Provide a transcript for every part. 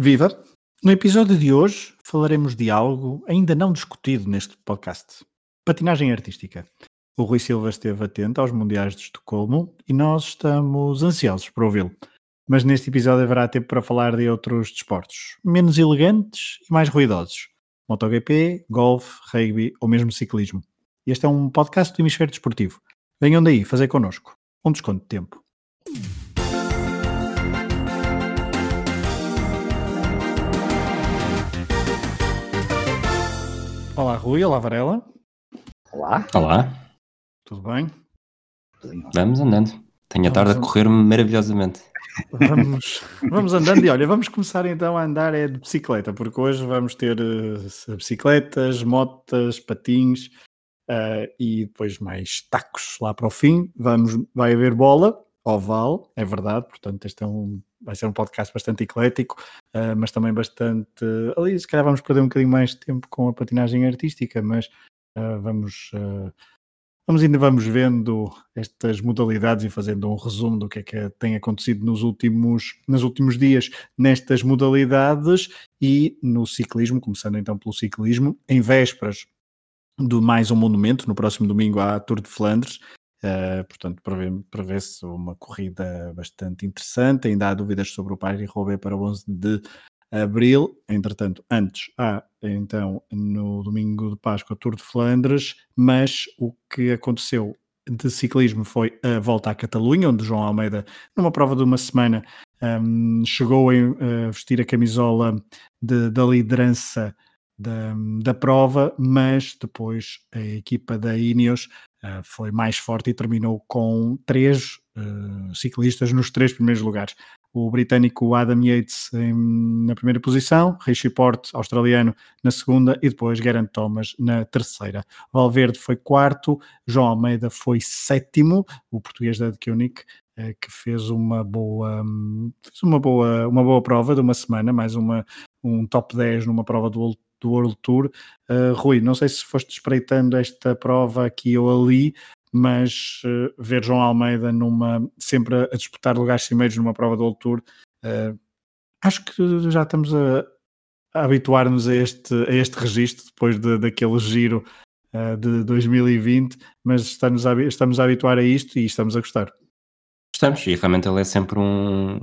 Viva! No episódio de hoje falaremos de algo ainda não discutido neste podcast: patinagem artística. O Rui Silva esteve atento aos Mundiais de Estocolmo e nós estamos ansiosos por ouvi-lo. Mas neste episódio haverá tempo para falar de outros desportos, menos elegantes e mais ruidosos: MotoGP, golfe, rugby ou mesmo ciclismo. Este é um podcast do Hemisfério Desportivo. Venham daí fazer connosco um desconto de tempo. Olá Rui, olá Varela. Olá. Olá, Tudo bem? vamos andando. Tenho a tarde a correr maravilhosamente. Vamos, vamos andando e olha, vamos começar então a andar é de bicicleta, porque hoje vamos ter eh, bicicletas, motas, patins eh, e depois mais tacos lá para o fim. Vamos, vai haver bola, oval, é verdade, portanto este é um, vai ser um podcast bastante eclético, eh, mas também bastante, ali se calhar vamos perder um bocadinho mais de tempo com a patinagem artística, mas eh, vamos... eh, Vamos ainda vamos vendo estas modalidades e fazendo um resumo do que é que tem acontecido nos últimos, nos últimos dias nestas modalidades e no ciclismo, começando então pelo ciclismo, em vésperas de mais um monumento, no próximo domingo a Tour de Flandres, eh, portanto prevê- prevê-se uma corrida bastante interessante, ainda há dúvidas sobre o Paris-Roubaix para 11 de abril, entretanto antes há então no domingo de Páscoa Tour de Flandres, mas o que aconteceu de ciclismo foi a volta à Catalunha, onde João Almeida, numa prova de uma semana, hum, chegou a a vestir a camisola de- da liderança da, da prova, mas depois a equipa da Ineos foi mais forte e terminou com três ah, ciclistas nos três primeiros lugares. O britânico Adam Yates em- na primeira posição, Richie Porte, australiano, na segunda e depois Geraint Thomas na terceira. Valverde foi quarto, João Almeida foi sétimo, o português da Koenig, eh, que fez uma boa, hum, fez uma boa, uma boa prova de uma semana, mais uma, um top 10 numa prova do, do World Tour. Eh, Rui, não sei se foste espreitando esta prova aqui ou ali, mas eh, ver João Almeida numa, sempre a, a disputar lugares cimeiros numa prova do World Tour, eh, acho que já estamos a, a habituar-nos a este, a este registro depois de, daquele giro de 2020, mas estamos a, estamos a habituar a isto e estamos a gostar. Estamos, e realmente ele é sempre um.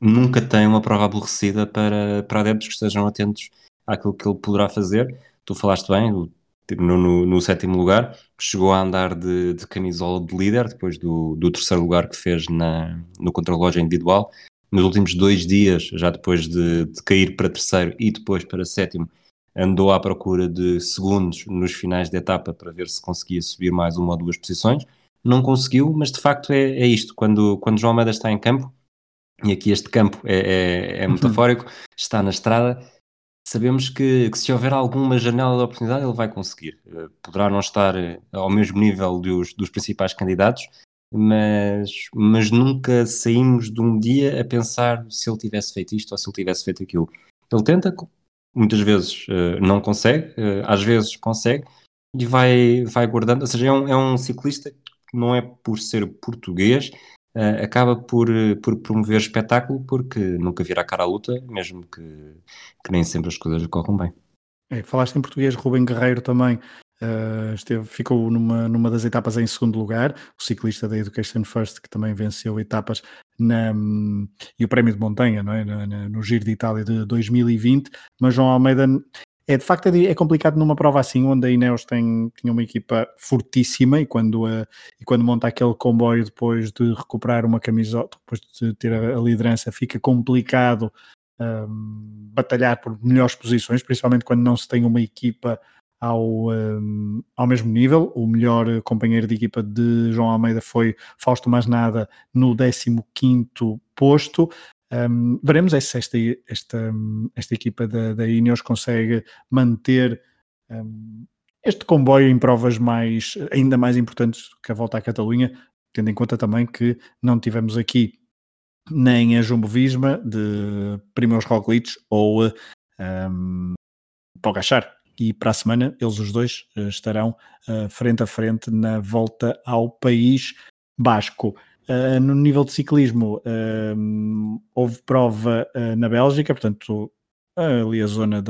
Nunca tem uma prova aborrecida para, para adeptos que estejam atentos àquilo que ele poderá fazer. Tu falaste bem, o- no, no- no sétimo lugar, chegou a andar de, de camisola de líder, depois do, do terceiro lugar que fez na, no contrarrelógio individual. Nos últimos dois dias, já depois de, de cair para terceiro e depois para sétimo, andou à procura de segundos nos finais de etapa para ver se conseguia subir mais uma ou duas posições não conseguiu, mas de facto é, é isto. Quando, quando João Almeida está em campo, e aqui este campo é, é, é metafórico, está na estrada, sabemos que, que se houver alguma janela de oportunidade ele vai conseguir. Eh, Poderá não estar eh, ao mesmo nível dos, dos principais candidatos, mas, mas nunca saímos de um dia a pensar se ele tivesse feito isto ou se ele tivesse feito aquilo. Ele tenta, muitas vezes eh, não consegue, às vezes consegue, e vai, vai guardando. Ou seja, é um, é um ciclista que não é por ser português, eh, acaba por, eh, por promover espetáculo porque nunca vira a cara à luta, mesmo que, que nem sempre as coisas corram bem. É, falaste em português, Rubem Guerreiro também eh, esteve, ficou numa, numa das etapas em segundo lugar, o ciclista da Education First, que também venceu etapas na, hum, e o Prémio de Montanha, não é? Na- no Giro de Itália de 2020, mas João Almeida é de facto é, é complicado numa prova assim, onde a Ineos tem, tinha uma equipa fortíssima e quando, a, e quando monta aquele comboio depois de recuperar uma camisola, depois de ter a, a liderança, fica complicado um, batalhar por melhores posições, principalmente quando não se tem uma equipa ao, um, ao mesmo nível. O melhor companheiro de equipa de João Almeida foi Fausto Masnada no 15º posto. Um, veremos é se esta, esta, esta equipa da, da Ineos consegue manter um, este comboio em provas mais, ainda mais importantes que a volta à Catalunha, tendo em conta também que não tivemos aqui nem a Jumbo Visma de Primoz Roglic ou um, Pogachar. E para a semana eles os dois uh, estarão uh, frente a frente na volta ao país basco. Uh, no nível de ciclismo, uh, houve prova uh, na Bélgica, portanto, ali a zona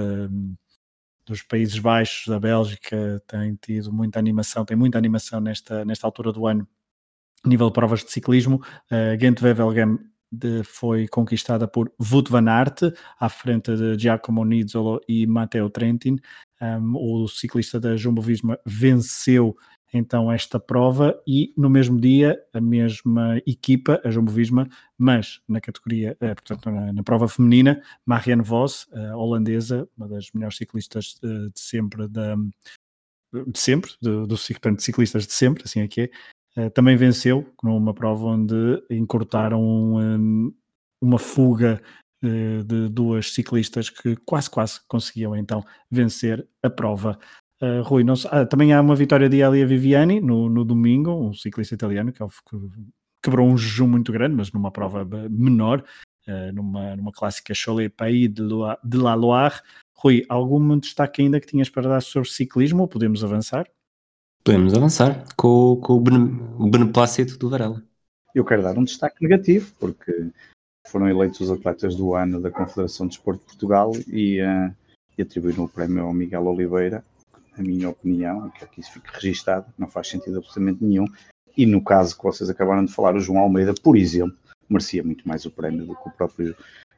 dos Países Baixos da Bélgica tem tido muita animação, tem muita animação nesta, nesta altura do ano, nível de provas de ciclismo. Uh, Gent Wevelgem foi conquistada por Wout van Aert, à frente de Giacomo Nizzolo e Matteo Trentin. Um, o ciclista da Jumbo-Visma venceu então esta prova e no mesmo dia a mesma equipa, a Jumbo-Visma, mas na categoria, eh, portanto na, na, prova feminina, Marianne Vos, holandesa, uma das melhores ciclistas de, eh, de sempre da de sempre, do, do portanto, ciclistas de sempre, assim é que é, eh, também venceu numa prova onde encurtaram um, uma fuga de, de, duas ciclistas que quase quase conseguiam então vencer a prova. Uh, Rui, não, ah, também há uma vitória de Elia Viviani no, no domingo, um ciclista italiano que, é que quebrou um jejum muito grande, mas numa prova menor, uh, numa, numa clássica Cholet Pays de, Loire, de la Loire. Rui, algum destaque ainda que tinhas para dar sobre ciclismo ou podemos avançar? Podemos avançar com, com o, bene, o beneplácito do Varela. Eu quero dar um destaque negativo, porque foram eleitos os atletas do ano da Confederação de Desporto de Portugal e, uh, e atribuíram o prémio ao Miguel Oliveira, na minha opinião, que aqui isso fique registado, não faz sentido absolutamente nenhum. E no caso que vocês acabaram de falar, o João Almeida, por exemplo, merecia muito mais o prémio do que o próprio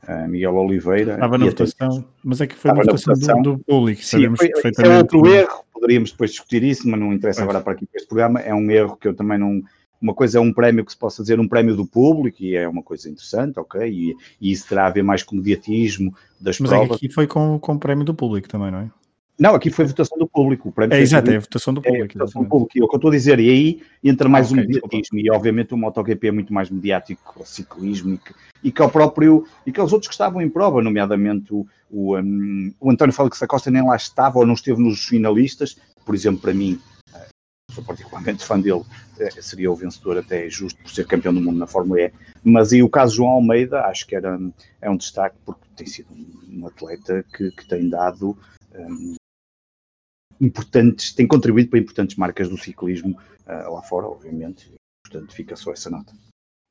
uh, Miguel Oliveira. Estava na votação, até... mas é que foi a votação, votação. Do, do, público, Sim, sabemos foi, perfeitamente. É outro erro, poderíamos depois discutir isso, mas não interessa agora para aqui para este programa. É um erro que eu também não. Uma coisa é um prémio que se possa dizer um prémio do público e é uma coisa interessante, ok? E, e isso terá a ver mais com o mediatismo das mas provas. Mas é aqui foi com, com o prémio do público também, não é? Não, aqui foi votação do público. É, exato, é a votação do público. É votação do público. E é o que eu estou a dizer, e aí entra mais ah, okay, o mediatismo, e obviamente o MotoGP é muito mais mediático o ciclismo, e que, e que é o próprio, e que os outros que estavam em prova, nomeadamente o, o, um, o António Félix da Costa nem lá estava ou não esteve nos finalistas, por exemplo, para mim, eh, sou particularmente fã dele, eh, seria o vencedor até justo por ser campeão do mundo na Fórmula E, mas aí o caso João Almeida, acho que era, é um destaque porque tem sido um atleta que, que tem dado um, importantes, tem contribuído para importantes marcas do ciclismo uh, lá fora, obviamente, portanto fica só essa nota.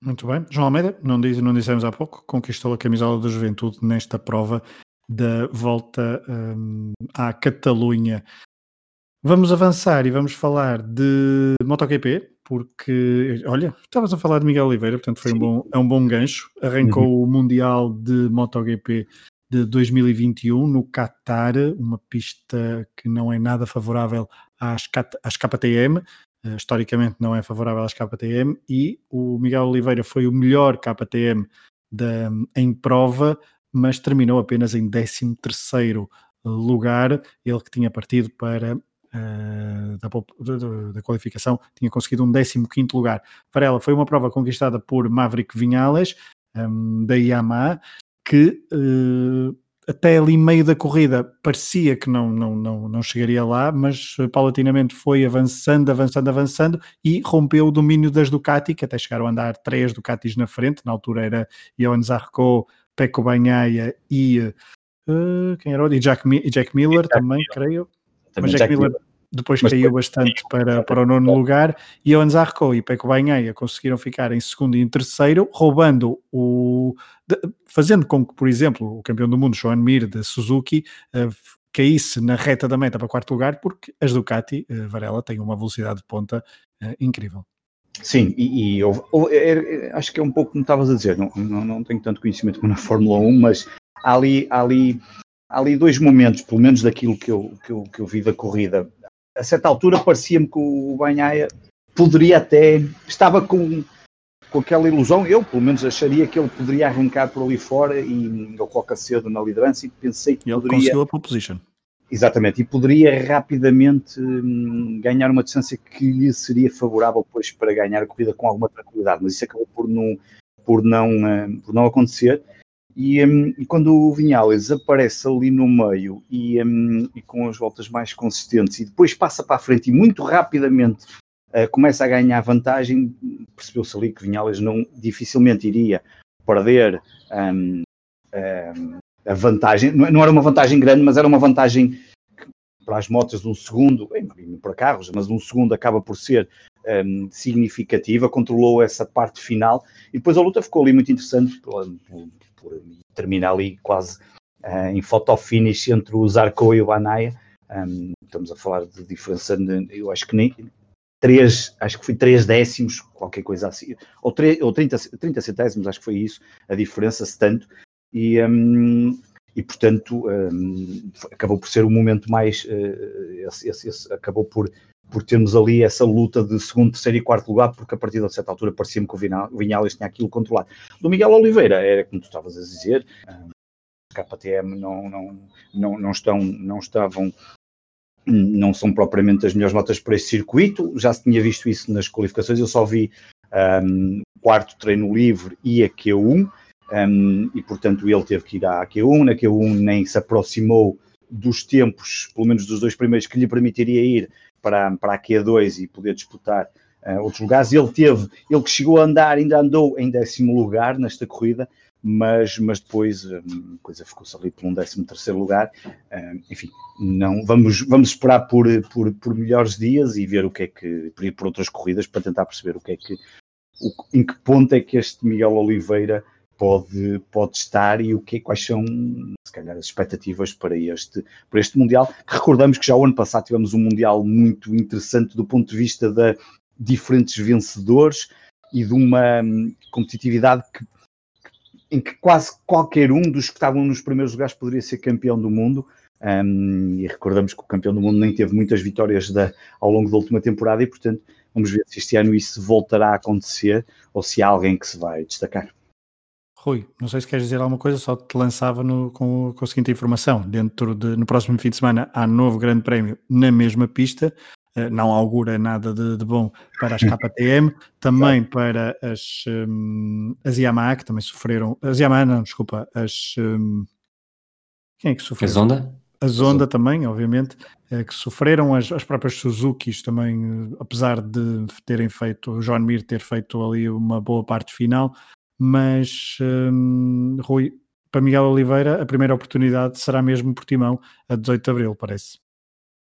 Muito bem. João Almeida, não, diz, não dissemos há pouco, conquistou a camisola da juventude nesta prova da volta um, à Catalunha. Vamos avançar e vamos falar de MotoGP, porque, olha, estavas a falar de Miguel Oliveira, portanto foi um bom, é um bom gancho. Arrancou uhum. o Mundial de MotoGP de 2021 no Qatar, uma pista que não é nada favorável às, às KTM, uh, historicamente não é favorável às KTM, e o Miguel Oliveira foi o melhor KTM da, em prova, mas terminou apenas em 13 lugar, ele que tinha partido para Uh, da, da, qualificação, tinha conseguido um 15 lugar. Para ela foi uma prova conquistada por Maverick Vinhales, um, da Yamaha, que uh, até ali meio da corrida parecia que não, não, não, não chegaria lá, mas paulatinamente foi avançando, avançando, avançando e rompeu o domínio das Ducati, que até chegaram a andar três Ducatis na frente, na altura era Johan Zarco, Pecco Bagnaia e uh, quem era? E Jack, e Jack Miller Jack também, Miller. creio. Também mas Jack, Jack Miller, Miller depois Mas caiu bastante para, para o nono lugar e o Anzarco e Peco Banhaia conseguiram ficar em segundo e em terceiro, roubando o de, fazendo com que, por exemplo, o campeão do mundo, Joan Mir da Suzuki, uh, caísse na reta da meta para quarto lugar, porque as Ducati, uh, Varela, têm uma velocidade de ponta uh, incrível. Sim, e, e eu, eu, acho que é um pouco como estavas a dizer, não, não, não tenho tanto conhecimento como na Fórmula 1, mas há ali, há ali, há ali dois momentos, pelo menos daquilo que eu, que eu, que eu vi da corrida, a certa altura parecia-me que o Banhaia poderia até. Estava com, com aquela ilusão, eu pelo menos acharia que ele poderia arrancar por ali fora e ele coloca cedo na liderança e pensei que e ele poderia. conseguiu a pole position. Exatamente, e poderia rapidamente hum, ganhar uma distância que lhe seria favorável depois para ganhar a corrida com alguma tranquilidade, mas isso acabou por não, por não, hum, por não acontecer. E, um, quando o Vinhales aparece ali no meio e, um, e, com as voltas mais consistentes e depois passa para a frente e muito rapidamente uh, começa a ganhar vantagem, percebeu-se ali que Vinhales não dificilmente iria perder um, a vantagem. Não era uma vantagem grande, mas era uma vantagem para as motos de um segundo, para carros, mas um segundo acaba por ser um, significativa, controlou essa parte final e depois a luta ficou ali muito interessante por, por, terminar ali quase uh, em photo finish entre o Zarco e o Banaya. Um, estamos a falar de diferença, de, eu acho que nem três, acho que foi três décimos, qualquer coisa assim, ou, 3, ou 30, 30 centésimos, acho que foi isso, a diferença, se tanto, e, um, e portanto um, acabou por ser o momento mais, uh, esse, esse, esse, acabou por, por termos ali essa luta de segundo, terceiro e quarto lugar, porque a partir de certa altura parecia-me que o Vinales tinha aquilo controlado. Do Miguel Oliveira, era como tu estavas a dizer, KTM não, não, não, não, estão, não estavam não são propriamente as melhores notas para este circuito, já se tinha visto isso nas qualificações, eu só vi um, quarto treino livre e a Q1, um, e portanto ele teve que ir à Q1, na Q1 nem se aproximou dos tempos, pelo menos dos dois primeiros, que lhe permitiria ir para, para a Q2 e poder disputar uh, outros lugares. Ele teve, ele que chegou a andar, ainda andou em décimo lugar nesta corrida, mas, mas depois hum, a coisa ficou-se ali por um 13 terceiro lugar. Hum, enfim, não, vamos, vamos esperar por, por, por melhores dias e ver o que é que, por ir por outras corridas para tentar perceber o que é que, o, em que ponto é que este Miguel Oliveira pode, pode estar e o que, quais são, se calhar, as expectativas para este, para este Mundial. Recordamos que já o ano passado tivemos um Mundial muito interessante do ponto de vista de diferentes vencedores e de uma hum, competitividade que em que quase qualquer um dos que estavam nos primeiros lugares poderia ser campeão do mundo. Um, e recordamos que o campeão do mundo nem teve muitas vitórias da, ao longo da última temporada e, portanto, vamos ver se este ano isso voltará a acontecer ou se há alguém que se vai destacar. Rui, não sei se queres dizer alguma coisa, só te lançava no, com, com a seguinte informação: dentro de, no próximo fim de semana há novo Grande Prémio na mesma pista, eh, não augura nada de, de, bom para as KTM, também para as, um, as Yamaha, que também sofreram. As Yamaha, não, desculpa, as. Um, quem é que sofreu? A Zonda? A Zonda também, obviamente, é, que sofreram as, as próprias Suzukis também, apesar de terem feito, o John Mir ter feito ali uma boa parte final, mas um, Rui, para Miguel Oliveira, a primeira oportunidade será mesmo Portimão, a 18 de Abril, parece.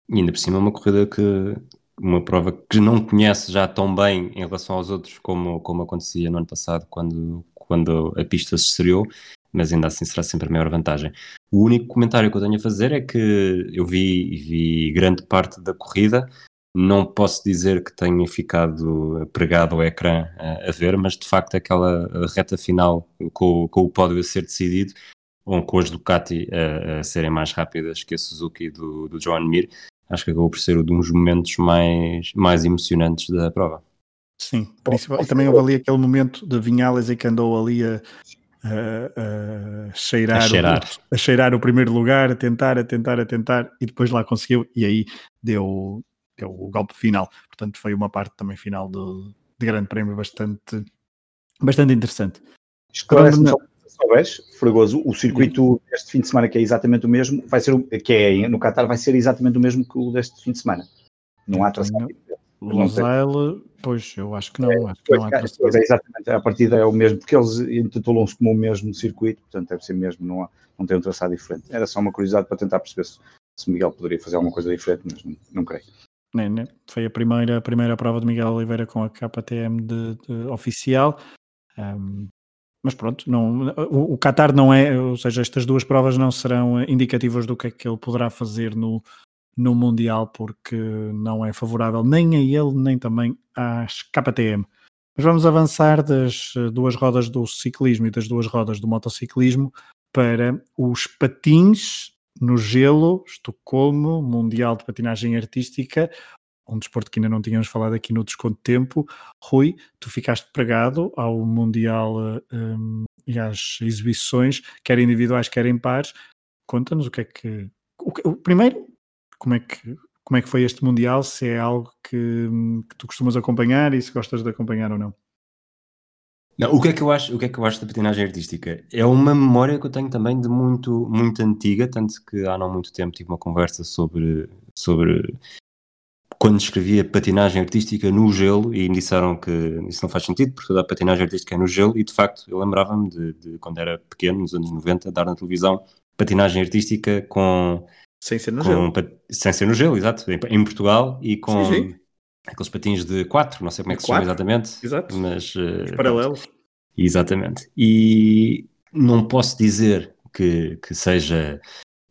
E ainda por cima uma corrida que uma prova que não conhece já tão bem em relação aos outros como, como acontecia no ano passado quando, quando a pista se estreou, mas ainda assim será sempre a maior vantagem. O único comentário que eu tenho a fazer é que eu vi, vi grande parte da corrida, não posso dizer que tenha ficado pregado ao ecrã a, a ver, mas de facto aquela reta final com, com o pódio a ser decidido ou com as Ducati a, a, serem mais rápidas que a Suzuki do, do John Mir, acho que acabou por ser um dos momentos mais, mais emocionantes da prova. Sim, e também houve ali aquele momento de Vinhales em que andou ali a, a, a cheirar, a, cheirar. O, a cheirar o primeiro lugar, a tentar, a tentar, a tentar, e depois lá conseguiu, e aí deu, deu o golpe final. Portanto, foi uma parte também final do, de grande prémio bastante, bastante interessante. Esclarece-me só souberes, Fragoso, o circuito deste fim de semana, que é exatamente o mesmo, vai ser, que é no Qatar, vai ser exatamente o mesmo que o deste fim de semana. Não há tração. Losail, pois eu acho que não. É, acho que não há é, é, exatamente, a partida é o mesmo, porque eles intitulam-se como o mesmo circuito, portanto deve ser mesmo, não, há, não tem um traçado diferente. Era só uma curiosidade para tentar perceber se, se Miguel poderia fazer alguma coisa diferente, mas não, não creio. Nem, nem. Foi a primeira, a primeira prova de Miguel Oliveira com a KTM de, de oficial. Um, mas pronto, não, o, o Qatar não é, ou seja, estas duas provas não serão indicativas do que é que ele poderá fazer no, no Mundial, porque não é favorável nem a ele, nem também às KTM. Mas vamos avançar das duas rodas do ciclismo e das duas rodas do motociclismo para os patins no gelo, Estocolmo, Mundial de Patinagem Artística, um desporto que ainda não tínhamos falado aqui no Desconto Tempo. Rui, tu ficaste pregado ao Mundial um, e às exibições, quer individuais, quer em pares. Conta-nos o que é que. O, primeiro, como é que. Como é que foi este Mundial? Se é algo que, que tu costumas acompanhar e se gostas de acompanhar ou não? Não, o que é que eu acho, o que é que eu acho da patinagem artística? É uma memória que eu tenho também de muito, muito antiga, tanto que há não muito tempo tive uma conversa sobre, sobre quando escrevia patinagem artística no gelo e me disseram que isso não faz sentido porque toda a patinagem artística é no gelo e de facto eu lembrava-me de, de, quando era pequeno, nos anos 90, dar na televisão patinagem artística com... Sem ser no com, gelo. Sem ser no gelo, exato, em, em Portugal e com... Sim, sim. Aqueles patins de 4, não sei como é que se chama exatamente. Exato. Mas, uh, Os paralelos. Exatamente. E não posso dizer que, que seja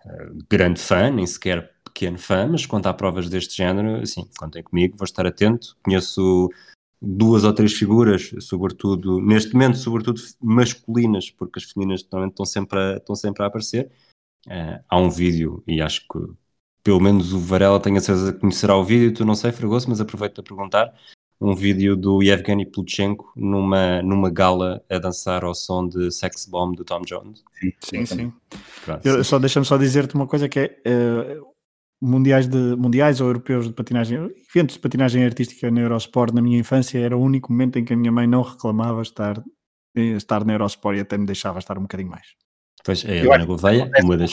uh, grande fã, nem sequer pequeno fã, mas quanto a provas deste género, assim, contem comigo, vou estar atento. Conheço duas ou três figuras, sobretudo, neste momento, sobretudo masculinas, porque as femininas normalmente estão sempre a, estão sempre a aparecer. Uh, há um vídeo, e acho que pelo menos o Varela tenho a certeza que conhecerá o vídeo, tu não sei, Fragoso, mas aproveito para perguntar. Um vídeo do Yevgeny Plutchenko numa, numa gala a dançar ao som de Sex Bomb do Tom Jones. Sim, sim. sim. Pronto, Eu, só Deixa-me só dizer-te uma coisa que é uh, mundiais, de, mundiais ou europeus de patinagem, eventos de patinagem artística na Eurosport na minha infância era o único momento em que a minha mãe não reclamava estar, eh, estar na Eurosport e até me deixava estar um bocadinho mais. Pois é, a Ana Gouveia, uma das...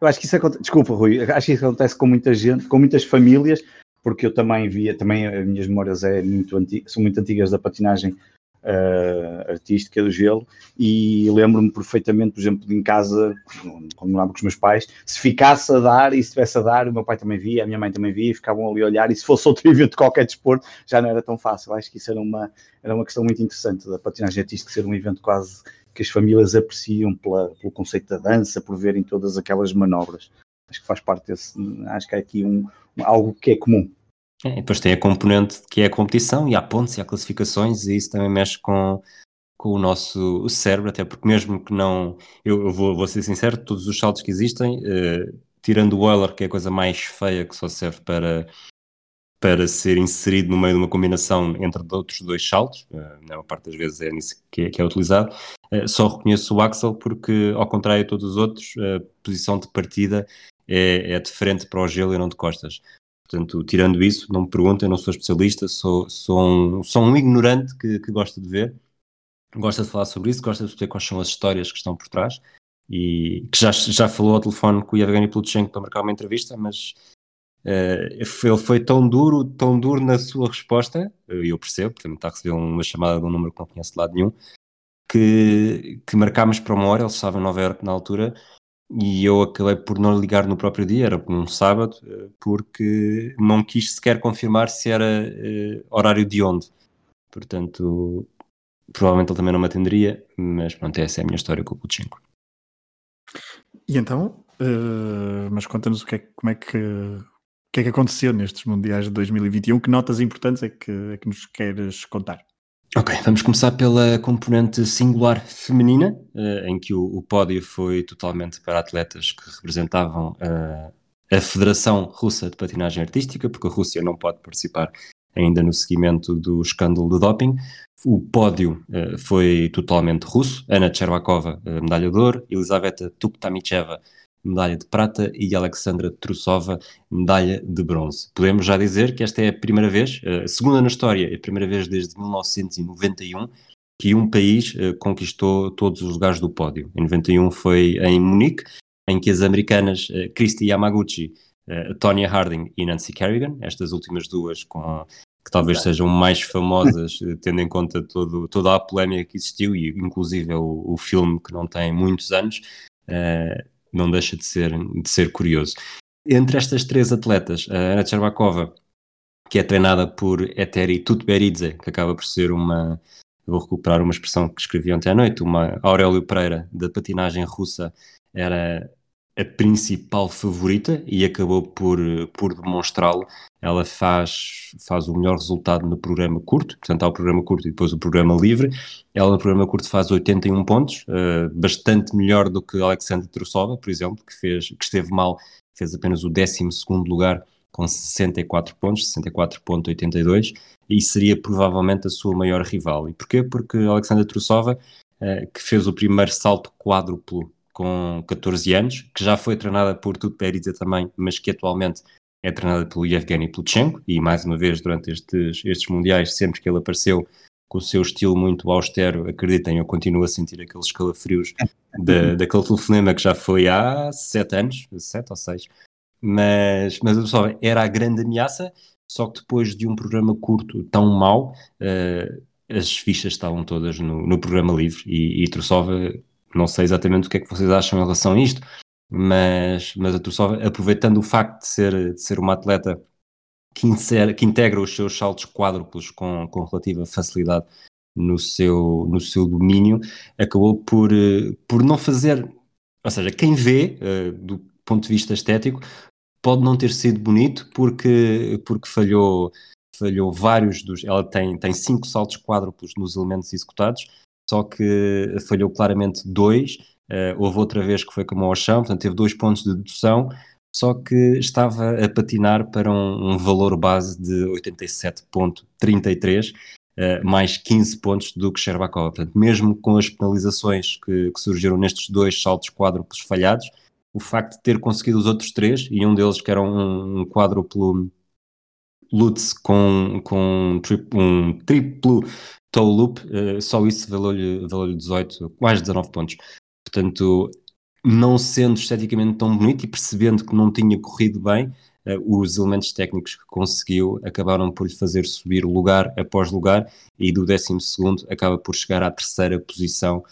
Eu acho que isso acontece, desculpa Rui, acho que isso acontece com muita gente, com muitas famílias, porque eu também via, também as minhas memórias é muito são muito antigas da patinagem uh, artística do gelo e lembro-me perfeitamente, por exemplo, em casa, quando morava com os meus pais, se ficasse a dar e se estivesse a dar, o meu pai também via, a minha mãe também via, ficavam ali a olhar e se fosse outro evento de qualquer desporto já não era tão fácil. Acho que isso era uma, era uma questão muito interessante da patinagem artística ser um evento quase que as famílias apreciam pela, pelo conceito da dança, por verem todas aquelas manobras. Acho que faz parte desse, acho que é aqui um, algo que é comum. É, depois tem a componente que é a competição e há pontos e há classificações e isso também mexe com, com o nosso cérebro, até porque mesmo que não, eu, eu vou, vou, ser sincero, todos os saltos que existem, uh, tirando o Euler, que é a coisa mais feia que só serve para, para ser inserido no meio de uma combinação entre outros dois saltos, uh, na maior parte das vezes é nisso que é, que é utilizado, só reconheço o Axel porque, ao contrário de todos os outros, a posição de partida é, é de frente para o gelo e não de costas. Portanto, tirando isso, não me perguntem, não sou especialista, sou, sou, um, sou um ignorante que, que gosta de ver, gosta de falar sobre isso, gosta de saber quais são as histórias que estão por trás e que já, já falou ao telefone com o Yevgeny Plutchenko para marcar uma entrevista, mas uh, ele foi tão duro, tão duro na sua resposta, e eu percebo, porque está a receber uma chamada de um número que não conhece de lado nenhum, que, que marcámos para uma hora, ele estava em Nova Iorque na altura, e eu acabei por não ligar no próprio dia, era um sábado, eh, porque não quis sequer confirmar se era uh, horário de onde. Portanto, provavelmente ele também não me atenderia, mas pronto, essa é a minha história com o Puchinko. E então, uh, mas conta-nos o que é, como é que, o que é que aconteceu nestes Mundiais de 2021, que notas importantes é que, é que nos queres contar? Ok, vamos começar pela componente singular feminina, uh, em que o, pódio foi totalmente para atletas que representavam uh, a Federação Russa de Patinagem Artística, porque a Rússia não pode participar ainda no seguimento do escândalo de doping. O pódio uh, foi totalmente russo, Ana Chervakova, medalha de ouro, Elisaveta Tuktamicheva, medalha de prata, e Alexandra Trusova, medalha de bronze. Podemos já dizer que esta é a primeira vez, a segunda na história, a primeira vez desde 1991 que um país uh, conquistou todos os lugares do pódio. Em 91 foi em Munique, em que as americanas uh, Christy Yamaguchi, uh, Tonya Harding e Nancy Kerrigan, estas últimas duas com que talvez sejam mais famosas, tendo em conta todo, toda a polémica que existiu e inclusive o, o filme que não tem muitos anos, não deixa de ser, de ser curioso. Entre estas três atletas, a Ana Cherbakova, que é treinada por Eteri Tutberidze, que acaba por ser uma, vou recuperar uma expressão que escrevi ontem à noite, uma Aurélio Pereira da patinagem russa, era a principal favorita e acabou por, por demonstrá-lo. Ela faz, faz o melhor resultado no programa curto, portanto há o programa curto e depois o programa livre. Ela no programa curto faz 81 pontos, uh, bastante melhor do que Alexandre Trusova, por exemplo, que, fez, que esteve mal, fez apenas o 12 lugar com 64 pontos, 64.82, e seria provavelmente a sua maior rival. E porquê? Porque Alexandra Trusova, uh, que fez o primeiro salto quádruplo com 14 anos, que já foi treinada por Tutberidze também, mas que atualmente é treinada pelo Yevgeny Plutchenko, e mais uma vez durante estes, estes mundiais, sempre que ele apareceu com o seu estilo muito austero, acreditem, eu continuo a sentir aqueles calafrios daquele telefonema que já foi há sete anos, sete ou seis, mas, mas pessoal, era a grande ameaça, só que depois de um programa curto tão mau, uh, as fichas estavam todas no, no programa livre e, e Trussova não sei exatamente o que é que vocês acham em relação a isto, mas, mas a Tursova, aproveitando o facto de ser, de ser uma atleta que, insere, que integra os seus saltos quádruplos com, com relativa facilidade no seu, no seu domínio, acabou por, uh, por não fazer. Ou seja, quem vê, uh, do ponto de vista estético, pode não ter sido bonito porque, porque falhou, falhou vários dos. Ela tem, tem cinco saltos quádruplos nos elementos executados, só que falhou claramente dois. Uh, houve outra vez que foi como ao chão, portanto teve dois pontos de dedução, só que estava a patinar para um, um valor base de 87,33, uh, eh, mais 15 pontos do que Sherbakova. Portanto, mesmo com as penalizações que, que surgiram nestes dois saltos quádruplos falhados, o facto de ter conseguido os outros três, e um deles que era um, um quádruplo Lutz com, com um triplo toe loop, uh, só isso valeu-lhe valeu 18, quase 19 pontos. Portanto, não sendo esteticamente tão bonito e percebendo que não tinha corrido bem, uh, os elementos técnicos que conseguiu acabaram por lhe fazer subir lugar após lugar e do 12 acaba por chegar à terceira posição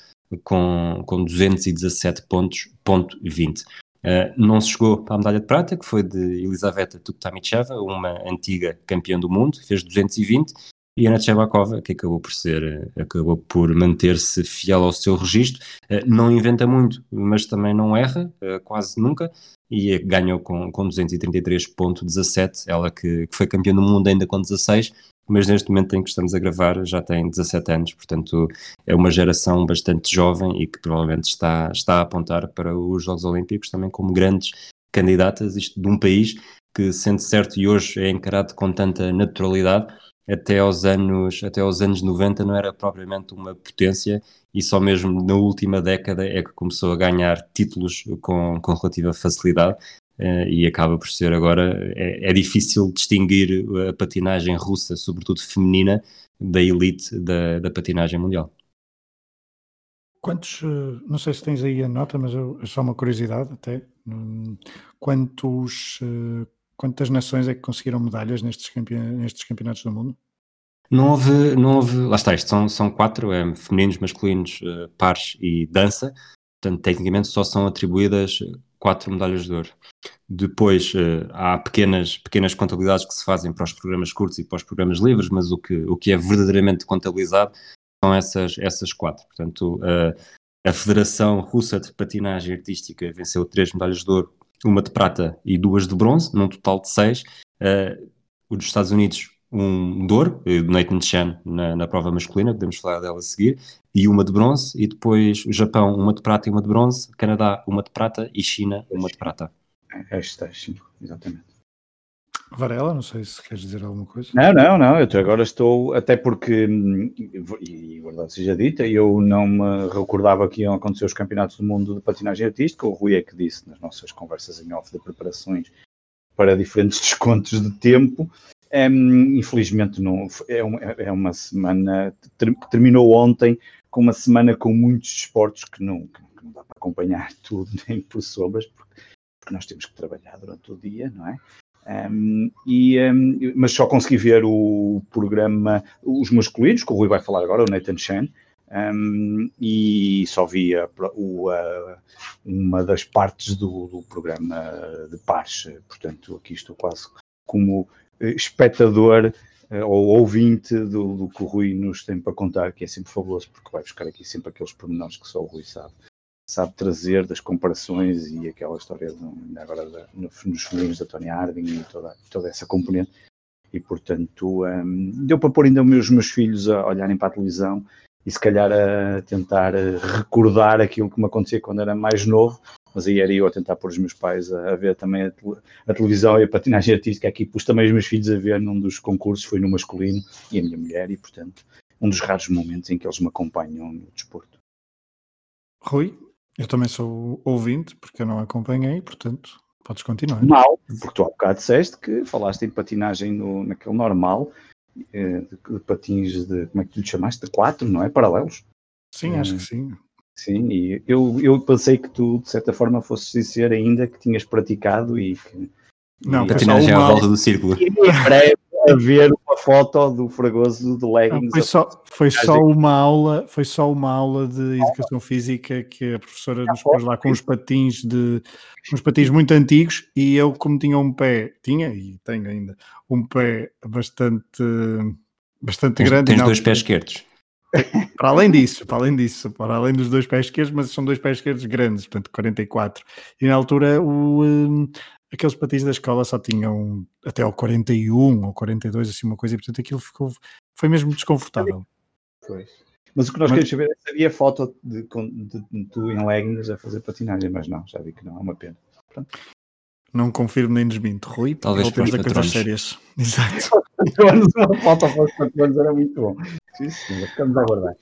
com, com 217 pontos, ponto 20. Uh, eh, não se chegou para a medalha de prata, que foi de Elisaveta Tuktamicheva, uma antiga campeã do mundo, fez 220, e Ana Tchebakova, que acabou por ser, acabou por manter-se fiel ao seu registro, uh, não inventa muito, mas também não erra, uh, quase nunca, e ganhou com, com 233.17, ela que, que foi campeã do mundo ainda com 16, mas neste momento em que estamos a gravar já tem 17 anos, portanto é uma geração bastante jovem e que provavelmente está, está a apontar para os Jogos Olímpicos também como grandes candidatas, isto de um país que, sendo certo e hoje é encarado com tanta naturalidade, até aos anos, até aos anos 90 não era propriamente uma potência e só mesmo na última década é que começou a ganhar títulos com, com relativa facilidade Uh, e acaba por ser agora. É, é, difícil distinguir a patinagem russa, sobretudo feminina, da elite da, da patinagem mundial. Quantos, eh, não sei se tens aí a nota, mas é só uma curiosidade até. Hum, quantos, eh, quantas nações é que conseguiram medalhas nestes, nestes campeonatos do mundo? Não houve, não houve, lá está, isto são, são quatro, é, femininos, masculinos, pares e dança, portanto, tecnicamente só são atribuídas quatro medalhas de ouro. Depois uh, há pequenas, pequenas contabilidades que se fazem para os programas curtos e para os programas livres, mas o que, o que é verdadeiramente contabilizado são essas, essas quatro. Portanto, uh, a Federação Russa de Patinagem Artística venceu três medalhas de ouro, uma de prata e duas de bronze, num total de seis. Uh, o dos Estados Unidos um de ouro, Nathan Chen na, na, prova masculina, podemos falar dela a seguir, e uma de bronze, e depois o Japão uma de prata e uma de bronze, Canadá uma de prata e China uma de prata. É, é cinco, exatamente. Varela, não sei se queres dizer alguma coisa. Não, não, não, eu agora estou, até porque, hum, e verdade seja dita, eu não me recordava que iam acontecer os campeonatos do mundo de patinagem artística, o Rui é que disse nas nossas conversas em off de preparações para diferentes descontos de tempo, um, infelizmente não, é uma, é uma semana que terminou ontem com uma semana com muitos esportes que não, que não dá para acompanhar tudo, nem por sombras, porque, porque, nós temos que trabalhar durante o dia, não é? Um, e, um, mas só consegui ver o programa, os masculinos, que o Rui vai falar agora, o Nathan Chen, um, e só vi a, o, a, uma das partes do, do, programa de pares, portanto aqui estou quase como eh, espectador uh, ou ouvinte do, do, que o Rui nos tem para contar, que é sempre fabuloso, porque vai buscar aqui sempre aqueles pormenores que só o Rui sabe. Sabe trazer das comparações e aquela história de, agora da, nos filmes da Tony Harding e toda, toda essa componente. E portanto, um, deu para pôr ainda os meus filhos a olharem para a televisão e se calhar a tentar recordar aquilo que me acontecia quando era mais novo, mas aí era eu a tentar pôr os meus pais a, a ver também a, a, televisão e a patinagem artística. Aqui pus também os meus filhos a ver num dos concursos, foi no masculino, e a minha mulher, e portanto, um dos raros momentos em que eles me acompanham no desporto. Rui, eu também sou ouvinte, porque eu não acompanhei, portanto, podes continuar. Mal, porque tu há bocado disseste que falaste em patinagem no, naquele normal, eh, de, de, patins de, como é que tu lhe chamaste? De quatro, não é? Paralelos? Sim, acho que sim. Sim, e eu, eu pensei que tu, de certa forma, fosses dizer ainda que tinhas praticado e que. Não, e patinagem à volta do círculo. Em breve, a ver uma foto do Fragoso de leggings. Foi só, foi só uma aula, foi só uma aula de educação física que a professora nos pôs lá com uns patins de uns patins muito antigos e eu como tinha um pé, tinha e tenho ainda um pé bastante bastante tens, grande. Tens dois pés esquerdos. Para além disso, para além disso, para além dos dois pés esquerdos, mas são dois pés esquerdos grandes, portanto 44. E na altura o, um, aqueles patins da escola só tinham até ao 41 ou 42, assim uma coisa, e portanto aquilo ficou, foi mesmo desconfortável. Pois. Mas o que nós mas, queremos saber é se havia foto de, de, de, tu em leggings a fazer patinagem, mas não, já vi que não, é uma pena. Pronto. Não confirmo nem desminto, Rui. Talvez voltemos a coisas sérias. Exato. uma foto para os patrões era muito bom. Sim, sim, ficamos a aguardar.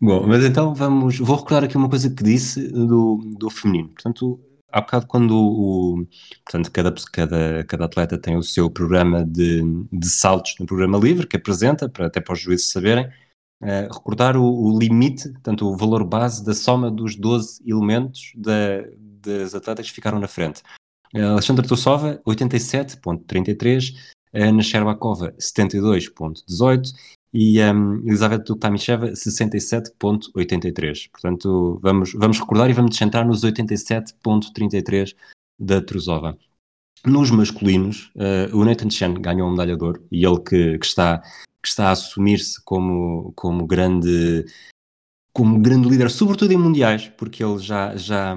Bom, mas então vamos. Vou recordar aqui uma coisa que disse do, do feminino. Portanto, há bocado quando o, portanto, cada, cada, cada atleta tem o seu programa de, de saltos no programa livre que apresenta, para, até para os juízes saberem, uh, recordar o, o, limite, portanto, o valor base da soma dos 12 elementos da, das atletas que ficaram na frente. Uh, Alexandra Tussova, 87.33, Ana Sherbakova, 72.18 e um, Elizaveta Tuktamisheva 67.83. Portanto, vamos, vamos recordar e vamos centrar nos 87.33 da Trusova. Nos masculinos, uh, o Nathan Chen ganhou a medalha de ouro e ele que, que está, que está a assumir-se como, como grande como grande líder, sobretudo em mundiais, porque ele já, já,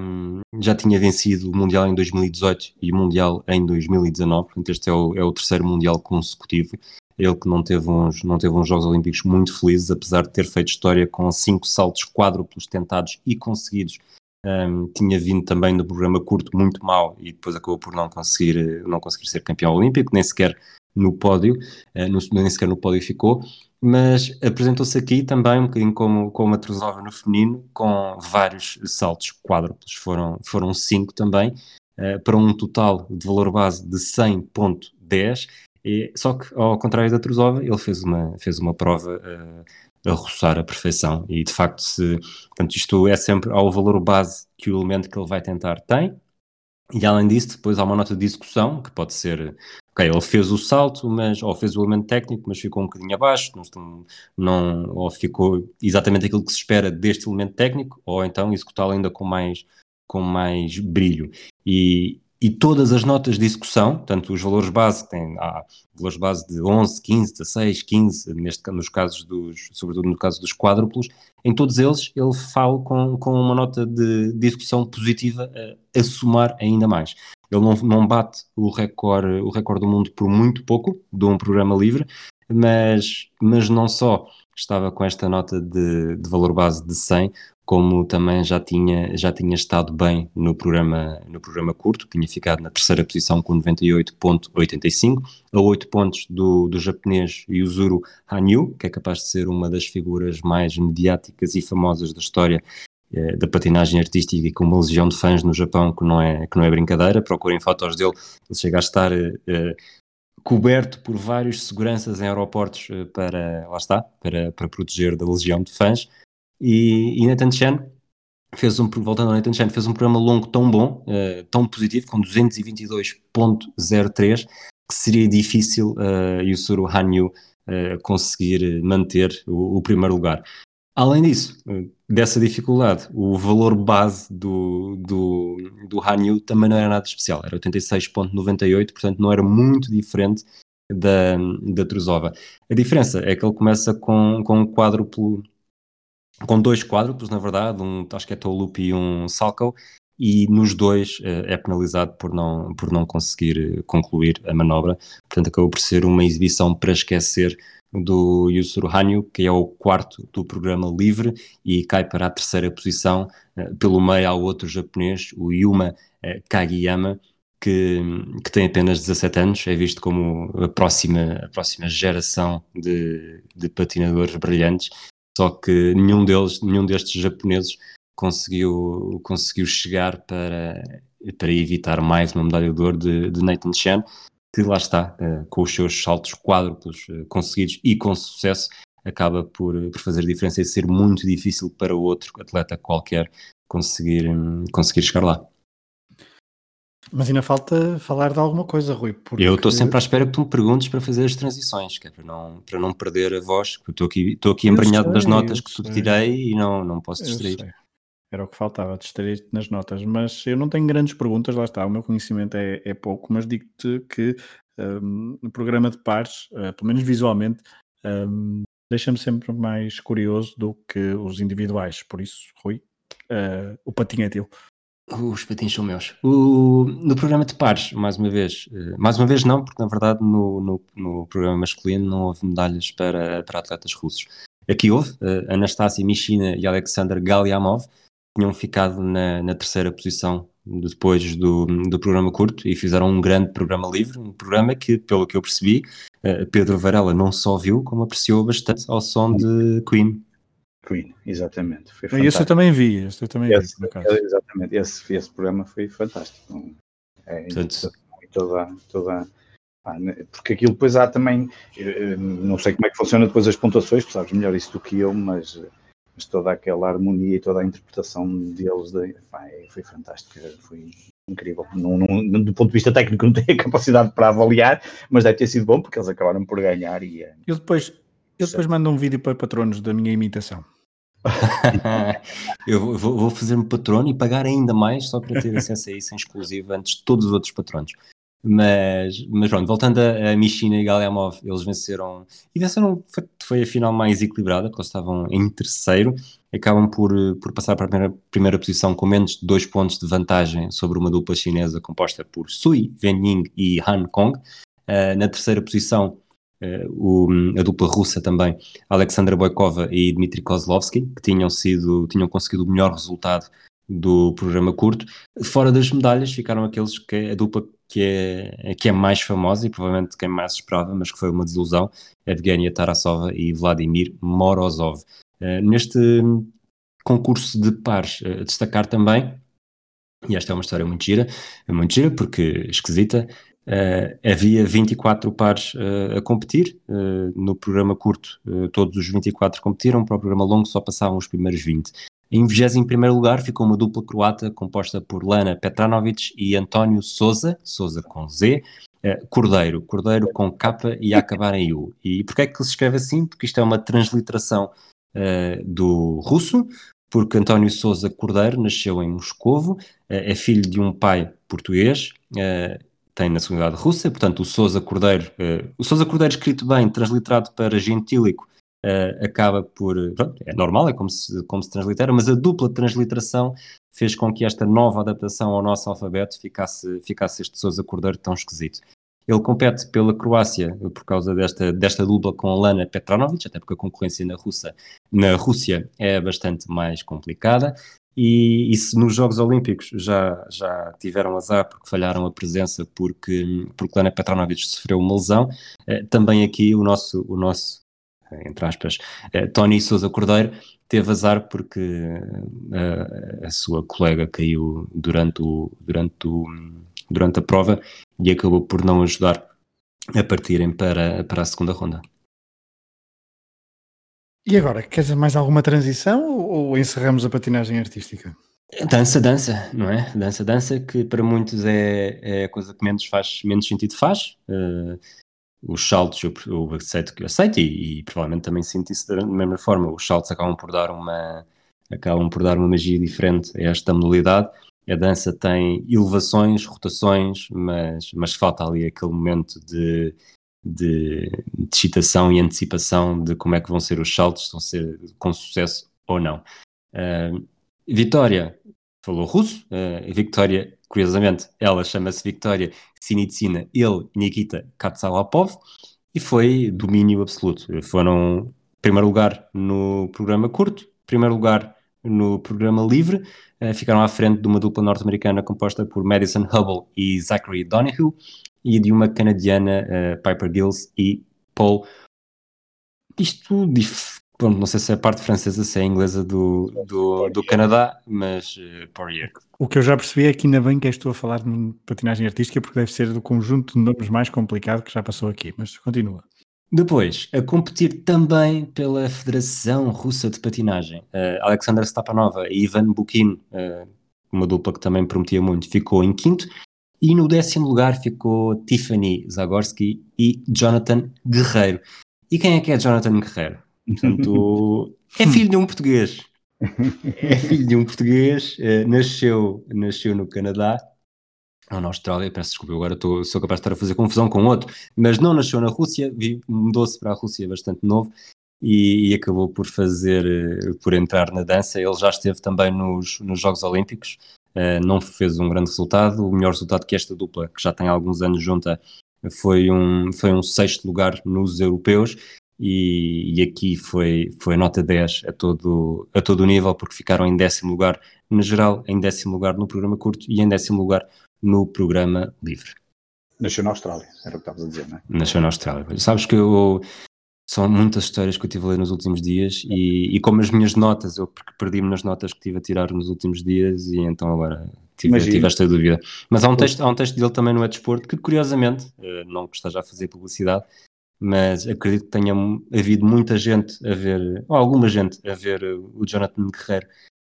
já tinha vencido o Mundial em 2018 e o Mundial em 2019, portanto este é o, é o terceiro Mundial consecutivo ele que não teve, uns, não teve uns Jogos Olímpicos muito felizes, apesar de ter feito história com cinco saltos quádruplos tentados e conseguidos. Um, tinha vindo também no programa curto muito mal e depois acabou por não conseguir, não conseguir ser campeão olímpico, nem sequer no pódio, uh, no, nem sequer no pódio ficou, mas apresentou-se aqui também um bocadinho como, como a Trusova no feminino, com vários saltos quádruplos, foram, foram cinco também, uh, para um total de valor base de 100.10 e, só que, ao contrário da Trusova, ele fez uma, fez uma prova uh, a roçar a perfeição. E, de facto, se, portanto, isto é sempre ao valor base que o elemento que ele vai tentar tem. E, além disso, depois há uma nota de execução, que pode ser... Ok, ele fez o salto, mas, ou fez o elemento técnico, mas ficou um bocadinho abaixo, não, não, ou ficou exatamente aquilo que se espera deste elemento técnico, ou então executá-lo ainda com mais, com mais brilho. E, e todas as notas de execução, tanto os valores base, tem há valores base de 11, 15, 16, 15, neste, nos casos dos, sobretudo no caso dos quádruplos, em todos eles ele fala com, com uma nota de, de execução positiva a, a somar ainda mais. Ele não, não bate o recorde, o recorde do mundo por muito pouco, de um programa livre, mas, mas não só estava com esta nota de, de valor base de 100, como também já tinha, já tinha estado bem no programa, no programa curto, tinha ficado na terceira posição com 98.85, a 8 pontos do, do japonês Yuzuru Hanyu, que é capaz de ser uma das figuras mais mediáticas e famosas da história eh, da patinagem artística e com uma legião de fãs no Japão que não é, que não é brincadeira, procurem fotos dele, ele chega a estar eh, coberto por vários seguranças em aeroportos eh, para, lá está, para, para proteger da legião de fãs, e, e Nathan Chen fez um, voltando ao Nathan Chen, fez um programa longo tão bom, uh, tão positivo, com 222.03, que seria difícil uh, Yusuru Hanyu uh, conseguir manter o, o, primeiro lugar. Além disso, dessa dificuldade, o valor base do, do, do Hanyu também não era nada especial, era 86.98, portanto não era muito diferente da, da Trusova. A diferença é que ele começa com, com um quádruplo com dois quádruplos, na verdade, um acho que é Tolup e um Salco, e nos dois uh, é penalizado por não, por não conseguir eh, concluir a manobra. Portanto, acabou por ser uma exibição para esquecer do Yusuru Hanyu, que é o quarto do programa livre e cai para a terceira posição. Uh, pelo meio há outro japonês, o Yuma Kagiyama, que, que, tem apenas 17 anos, é visto como a próxima, a próxima geração de, de patinadores brilhantes só que nenhum deles, nenhum destes japoneses conseguiu, conseguiu chegar para, para evitar mais uma medalha de ouro de, de Nathan Chen, que lá está, uh, com os seus saltos quádruplos uh, conseguidos e com sucesso, acaba por, por fazer diferença e ser muito difícil para outro atleta qualquer conseguir, um, conseguir chegar lá. Mas ainda falta falar de alguma coisa, Rui. Porque... Eu estou sempre à espera que tu me perguntes para fazer as transições, que é para não, para não perder a voz, porque estou aqui, estou aqui embranhado nas notas que tu tirei e não, não posso distrair. Era o que faltava, distrair nas notas. Mas eu não tenho grandes perguntas, lá está, o meu conhecimento é, é pouco, mas digo-te que um, no programa de pares, uh, pelo menos visualmente, um, deixa-me sempre mais curioso do que os individuais. Por isso, Rui, uh, o patinho é teu. Os patins são meus. O, no programa de pares, mais uma vez, uh, mais uma vez não, porque na verdade no, no, no, programa masculino não houve medalhas para, para atletas russos. Aqui houve, uh, Anastasia Mishina e Alexander Galiamov tinham ficado na, na terceira posição depois do, do programa curto e fizeram um grande programa livre, um programa que, pelo que eu percebi, uh, Pedro Varela não só viu, como apreciou bastante ao som de Queen. Queen, exatamente. Foi fantástico. Esse eu também vi, esse eu também esse, vi, Exatamente, esse, esse programa foi fantástico. É, Portanto, toda, toda, né, porque aquilo depois há também, não sei como é que funciona depois as pontuações, tu sabes melhor isso do que eu, mas mas toda aquela harmonia e toda a interpretação deles de, pá, é, foi fantástica, foi incrível. Não, não, do ponto de vista técnico não tenho a capacidade para avaliar, mas deve ter sido bom porque eles acabaram por ganhar e... Eh, eu depois, eu depois mando um vídeo para patronos da minha imitação. eu vou, vou fazer-me patrono e pagar ainda mais só para ter acesso a isso em exclusivo antes de todos os outros patronos. Mas, mas pronto, voltando a, a Michina e Galiamov, eles venceram e venceram, foi, foi a final mais equilibrada, porque eles estavam em terceiro, acabam por, por passar para a primeira, primeira posição com menos de dois pontos de vantagem sobre uma dupla chinesa composta por Sui Wenying e Han Kong. Uh, na terceira posição, uh, o, a dupla russa também, Alexandra Boikova e Dmitry Kozlovsky, que tinham, sido, tinham conseguido o melhor resultado do programa curto. Fora das medalhas ficaram aqueles que a dupla que é, que é mais famosa e provavelmente quem mais esperava, mas que foi uma desilusão, Evgenia Tarasova e Vladimir Morozov. Uh, neste concurso de pares, uh, destacar também, e esta é uma história muito gira, muito gira porque esquisita, Uh, havia 24 pares a competir, no programa curto todos os 24 competiram, para o programa longo só passavam os primeiros 20. Em 21 lugar ficou uma dupla croata composta por Lana Petranovic e António Souza, Souza com Z, eh, Cordeiro, Cordeiro com K e a acabar em U. E porquê é que se escreve assim? Porque isto é uma transliteração uh, do russo, porque António Souza Cordeiro nasceu em Moscovo, uh, é filho de um pai português, uh, tem nacionalidade russa, portanto o Souza Cordeiro, o Souza Cordeiro escrito bem, transliterado para gentílico, uh, acaba por. Pronto, é normal, é como se, como se translitera, mas a dupla transliteração fez com que esta nova adaptação ao nosso alfabeto ficasse, ficasse este Sousa Cordeiro tão esquisito. Ele compete pela Croácia por causa desta, desta dupla com Lana Petranovic, até porque a concorrência na, Rússia, na Rússia é bastante mais complicada. E, e, se nos Jogos Olímpicos já, já tiveram azar porque falharam a presença porque, porque Lana Petranovic sofreu uma lesão, eh, também aqui o nosso, o nosso entre aspas, eh, Tony Souza Cordeiro teve azar porque uh, a sua colega caiu durante, o, durante, o, durante a prova e acabou por não ajudar a partirem para, para a segunda ronda. E agora, queres mais alguma transição ou encerramos a patinagem artística? Dança, dança, não é? Dança, dança, que para muitos é, é a coisa que menos faz, menos sentido faz. Uh, os saltos eu, eu aceito eu aceito e, e, provavelmente também sinto isso da mesma forma. Os saltos acabam por dar uma acabam por dar uma magia diferente a esta modalidade. A dança tem elevações, rotações, mas, mas falta ali aquele momento de, de, de excitação e antecipação de como é que vão ser os saltos, se vão ser com sucesso ou não. Uh, Vitória falou russo, uh, Vitória curiosamente, ela chama-se Victoria Sinitsina, ele Nikita Katsalapov, e foi domínio absoluto. Foram primeiro lugar no programa curto, primeiro lugar no programa livre, uh, ficaram à frente de uma dupla norte-americana composta por Madison Hubble e Zachary Donahue, e de uma canadiana, uh, Piper Gills e Paul. Isto Pronto, não sei se é a parte francesa, se é a inglesa do, do, do Canadá, mas uh, Poirier. O que eu já percebi é que ainda bem que estou a falar de patinagem artística, porque deve ser do conjunto de nomes mais complicado que já passou aqui, mas continua. Depois, a competir também pela Federação Russa de Patinagem, uh, Alexandra Stapanova e Ivan Bukin, uh, uma dupla que também prometia muito, ficou em quinto, E no décimo lugar ficou Tiffany Zagorski e Jonathan Guerreiro. E quem é que é Jonathan Guerreiro? Portanto, é filho de um português. É filho de um português, uh, nasceu, nasceu no Canadá, ou na Austrália, peço desculpa, agora estou, sou capaz de estar a fazer confusão com outro, mas não nasceu na Rússia, mudou-se para a Rússia bastante novo e, e, acabou por fazer, eh, por entrar na dança. Ele já esteve também nos, nos Jogos Olímpicos, uh, não fez um grande resultado. O melhor resultado que esta dupla, que já tem alguns anos junta, foi um, foi um sexto lugar nos europeus. E, e, aqui foi, foi nota 10 a todo, a todo o nível, porque ficaram em décimo lugar na geral, em décimo lugar no programa curto e em décimo lugar no programa livre. Nasceu na Austrália, era o que estavas a dizer, não é? Nasceu na Austrália. Sabes que eu, são muitas histórias que eu tive a ler nos últimos dias e, e como as minhas notas, eu perdi-me nas notas que tive a tirar nos últimos dias e então agora tive, tive esta dúvida. Mas há um, texto, há um texto dele também no É Desporto que curiosamente, eh, não que esteja a fazer publicidade, mas acredito que tenha havido muita gente a ver, ou alguma gente a ver o Jonathan Guerreiro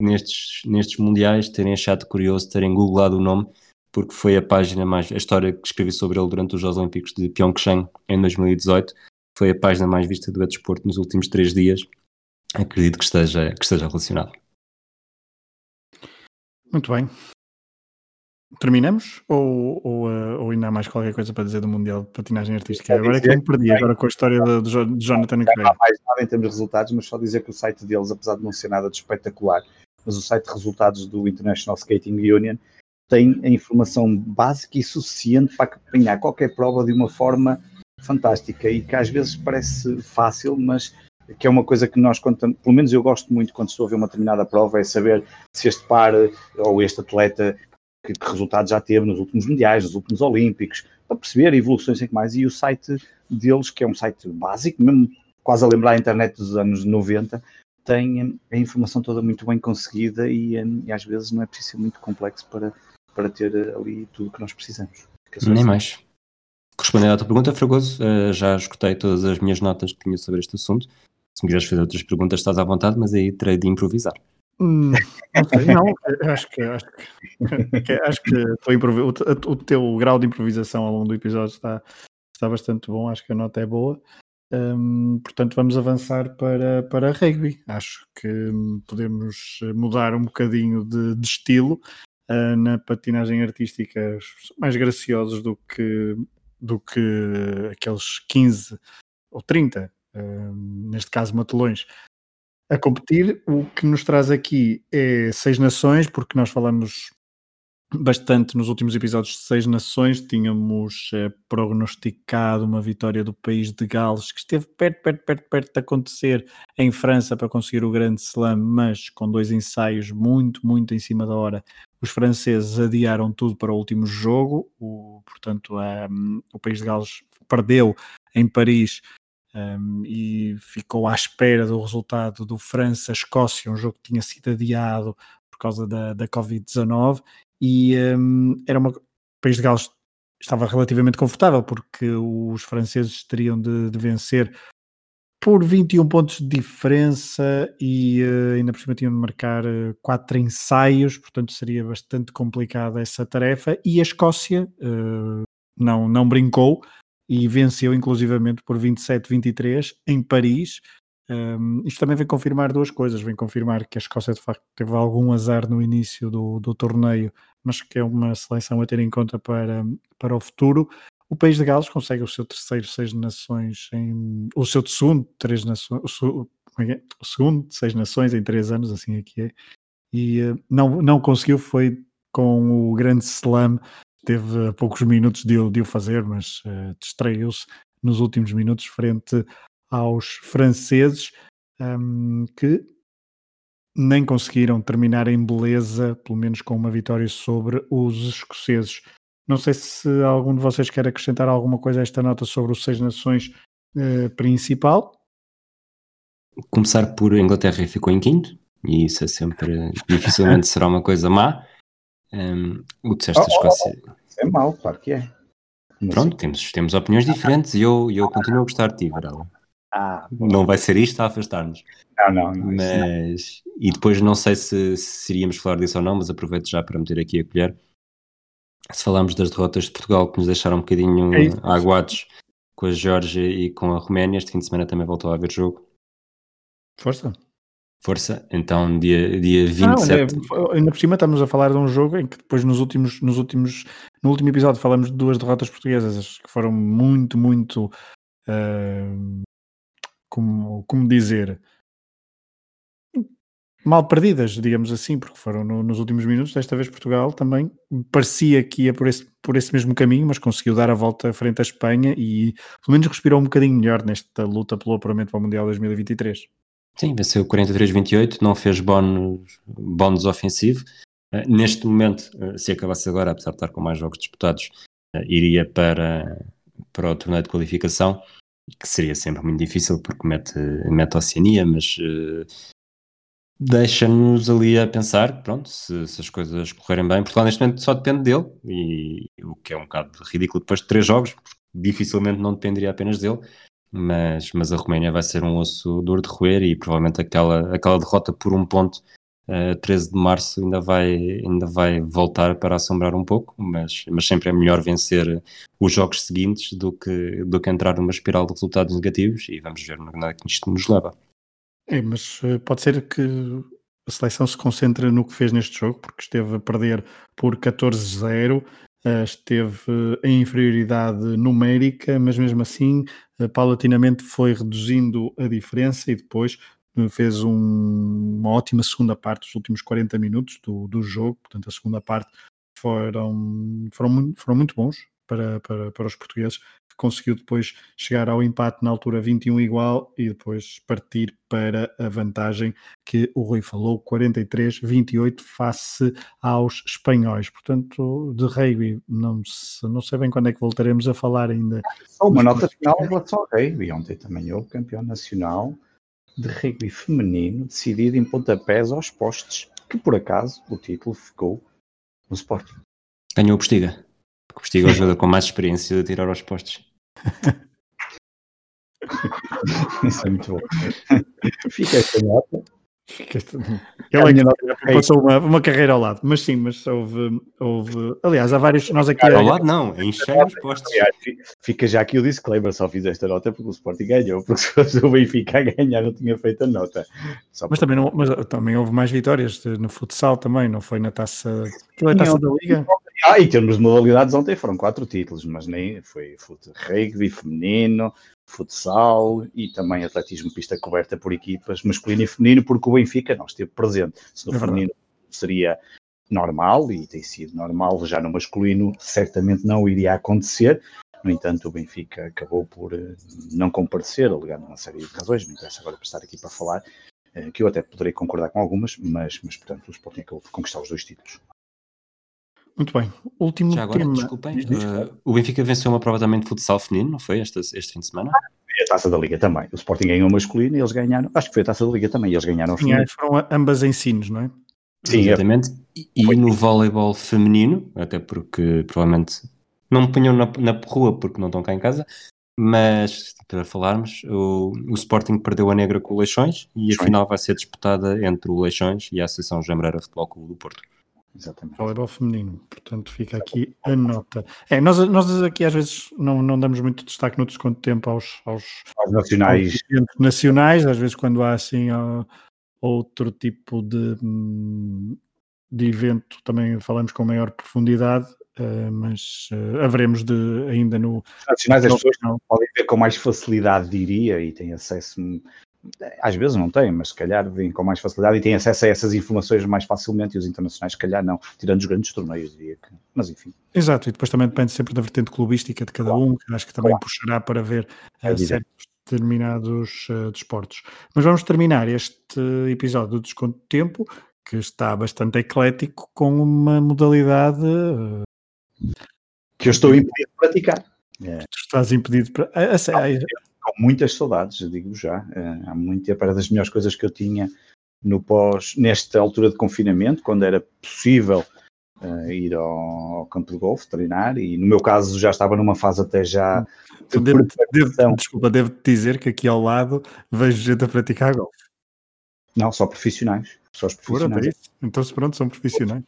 nestes, nestes mundiais, terem achado curioso, terem googlado o nome, porque foi a página mais, a história que escrevi sobre ele durante os Jogos Olímpicos de Pyeongchang em 2018 foi a página mais vista do Desporto nos últimos três dias. Acredito que esteja, que esteja relacionado. Muito bem. Terminamos? Ou, ou, uh, ou, ainda há mais qualquer coisa para dizer do Mundial de Patinagem Artística? Agora é que eu me perdi agora com a história do, do Jonathan Não há mais nada em termos de resultados, mas só dizer que o site deles, apesar de não ser nada de espetacular, mas o site de resultados do International Skating Union tem a informação básica e suficiente para acompanhar qualquer prova de uma forma fantástica e que às vezes parece fácil, mas que é uma coisa que nós, pelo menos eu gosto muito quando estou a ver uma determinada prova, é saber se este par ou este atleta que, que resultados já teve nos últimos mundiais, nos últimos olímpicos, para perceber evoluções e mais. E o site deles, que é um site básico, mesmo quase a lembrar a internet dos anos 90, tem a informação toda muito bem conseguida e, e às vezes não é preciso ser muito complexo para, para ter ali tudo o que nós precisamos. Nem assim. mais. Respondendo à tua pergunta, Fragoso, uh, já escutei todas as minhas notas que tinha sobre este assunto. Se me quiseres fazer outras perguntas, estás à vontade, mas aí terei de improvisar. Hum, não, sei, não, acho que acho que, acho que o, o, teu grau de improvisação ao longo do episódio está, está bastante bom, acho que a nota é boa. Um, portanto, vamos avançar para, para rugby. Acho que podemos mudar um bocadinho de, de estilo. Uh, na patinagem artística, mais graciosos do que do que aqueles 15 ou 30, uh, neste caso matelões, a competir. O que nos traz aqui é seis nações, porque nós falamos bastante nos últimos episódios de seis nações. Tínhamos uh, prognosticado uma vitória do país de Gales, que esteve perto, perto, perto, perto de acontecer em França para conseguir o grande slam, mas com dois ensaios muito, muito em cima da hora, os franceses adiaram tudo para o último jogo, o, portanto, um, o país de Gales perdeu em Paris um, e ficou à espera do resultado do França-Escócia, um jogo que tinha sido adiado por causa da, da Covid-19 e um, era uma, o país de Gales estava relativamente confortável porque os franceses teriam de, de vencer por 21 pontos de diferença e uh, ainda por cima tinham de marcar uh, quatro ensaios, portanto seria bastante complicada essa tarefa. E a Escócia uh, não, não brincou e venceu inclusivamente por 27-23 em Paris. Um, isto também vem confirmar duas coisas: vem confirmar que a Escócia de facto teve algum azar no início do, do torneio, mas que é uma seleção a ter em conta para, para o futuro. O país de Gales consegue o seu terceiro seis nações em o seu segundo três nações, o, é é? o segundo seis nações em três anos, assim aqui é, e uh, não, não conseguiu, foi com o grande slam, teve poucos minutos de, de o fazer, mas uh, distraiu-se nos últimos minutos frente aos franceses um, que nem conseguiram terminar em beleza, pelo menos com uma vitória sobre os escoceses. Não sei se algum de vocês quer acrescentar alguma coisa a esta nota sobre os Seis Nações eh, principal. Começar por Inglaterra ficou em quinto, e isso é sempre, dificilmente será uma coisa má. Um, o de Sexta oh, Escócia. Oh, oh. É mau, claro que é. Pronto, temos, temos opiniões diferentes e eu, eu continuo a gostar de ti, Varela. Ah, não vai ser isto a afastar-nos. Não, não, não. Mas, não. e depois não sei se, se iríamos falar disso ou não, mas aproveito já para meter aqui a colher se falamos das derrotas de Portugal que nos deixaram um bocadinho é aguados com a Geórgia e com a Roménia, este fim de semana também voltou a haver jogo. Força. Força, então dia, dia 27. Ah, ainda por cima estamos a falar de um jogo em que depois nos últimos, nos últimos, no último episódio falamos de duas derrotas portuguesas que foram muito, muito uh, como, como dizer mal perdidas, digamos assim, porque foram no, nos últimos minutos. Desta vez Portugal também parecia que ia por esse, por esse mesmo caminho, mas conseguiu dar a volta frente à Espanha e pelo menos respirou um bocadinho melhor nesta luta pelo apuramento para o Mundial 2023. Sim, venceu 43-28, não fez bónus, bónus ofensivo. Uh, neste momento, uh, se acabasse agora, apesar de estar com mais jogos disputados, uh, iria para, para o torneio de qualificação, que seria sempre muito difícil porque mete, mete a Oceania, mas deixa-nos ali a pensar, pronto, se, se, as coisas correrem bem, Portugal neste momento só depende dele, e o que é um bocado ridículo depois de três jogos, dificilmente não dependeria apenas dele, mas, mas a Roménia vai ser um osso duro de roer e provavelmente aquela, aquela derrota por um ponto uh, eh, 13 de março ainda vai, ainda vai voltar para assombrar um pouco, mas, mas sempre é melhor vencer os jogos seguintes do que, do que entrar numa espiral de resultados negativos e vamos ver onde é que isto nos leva. É, mas uh, pode ser que a seleção se concentre no que fez neste jogo, porque esteve a perder por 14-0 Uh, esteve em inferioridade numérica, mas mesmo assim, paulatinamente foi reduzindo a diferença e depois fez um, uma ótima segunda parte, os últimos 40 minutos do, do jogo. Portanto, a segunda parte foram, foram, foram muito bons para, para, para os portugueses conseguiu depois chegar ao empate na altura 21 igual e depois partir para a vantagem que o Rui falou, 43-28 face aos espanhóis. Portanto, de rugby, não, se, não sei bem quando é que voltaremos a falar ainda. Só uma nota final em relação ao rugby. Ontem também houve campeão nacional de rugby feminino decidido em pontapés aos postes, que por acaso o título ficou no Sporting. Ganhou o Postiga. Porque o Postiga é o jogador com mais experiência de tirar aos postes. Isso é muito bom. Fica esta nota. Ele é passou uma, uma carreira ao lado, mas sim, mas houve, houve aliás, há vários. Nós aqui ao lado, não, encher os postos. Fica já aqui o disclaimer, só fiz esta nota porque o Sporting ganhou, porque se fosse o Benfica a ganhar, não tinha feito a nota. Só mas, também não, mas também houve mais vitórias no futsal também, não foi na taça. Aquilo é taça da Liga? Ah, em termos de modalidades, ontem foram quatro títulos, mas nem foi rugby feminino, futsal e também atletismo pista coberta por equipas masculino e feminino, porque o Benfica não esteve presente. Se no é feminino seria normal, e tem sido normal, já no masculino certamente não iria acontecer. No entanto, o Benfica acabou por eh, não comparecer, alegando uma série de razões, não interessa agora para estar aqui para falar, eh, que eu até poderei concordar com algumas, mas, mas portanto, o Sporting acabou por conquistar os dois títulos. Muito bem. Último Já agora, tema. desculpem, uh, o Benfica venceu uma prova também de futsal feminino, não foi este, este fim de semana? Foi a taça da Liga também. O Sporting ganhou masculino e eles ganharam. Acho que foi a taça da Liga também e eles ganharam Sim, é, foram ambas ensinos, não é? Sim, é. exatamente. É. E, e no voleibol feminino, até porque provavelmente não me punham na, na rua porque não estão cá em casa, mas para falarmos, o, o Sporting perdeu a negra com o Leixões e a final vai ser disputada entre o Leixões e a Associação Jambreira Futebol Clube do Porto. Exatamente. Voleibol feminino, portanto fica aqui a nota. É, nós, nós aqui às vezes não, não damos muito destaque no desconto de tempo aos, aos, aos nacionais. Aos nacionais, às vezes quando há assim outro tipo de, de evento também falamos com maior profundidade, uh, mas uh, haveremos de ainda no. Nacionais as pessoas não. podem ver com mais facilidade, diria, e têm acesso às vezes não têm, mas se calhar vêm com mais facilidade e têm acesso a essas informações mais facilmente e os internacionais se calhar não, tirando os grandes torneios, diria que, mas enfim. Exato, e depois também depende sempre da vertente clubística de cada um, que acho que também claro. puxará para ver uh, certos determinados uh, desportos. Mas vamos terminar este episódio do Desconto de Tempo, que está bastante eclético, com uma modalidade... Uh, que eu estou impedido de praticar. É. Tu estás impedido para. A, a, a, com muitas saudades, digo já. Uh, há muito tempo era das melhores coisas que eu tinha no pós, nesta altura de confinamento, quando era possível uh, ir ao, ao, campo de golfe, treinar, e no meu caso já estava numa fase até já de devo, devo, Desculpa, devo dizer que aqui ao lado vejo gente a praticar golfe. Não, só profissionais. Só os profissionais. Pura, então, pronto, são profissionais.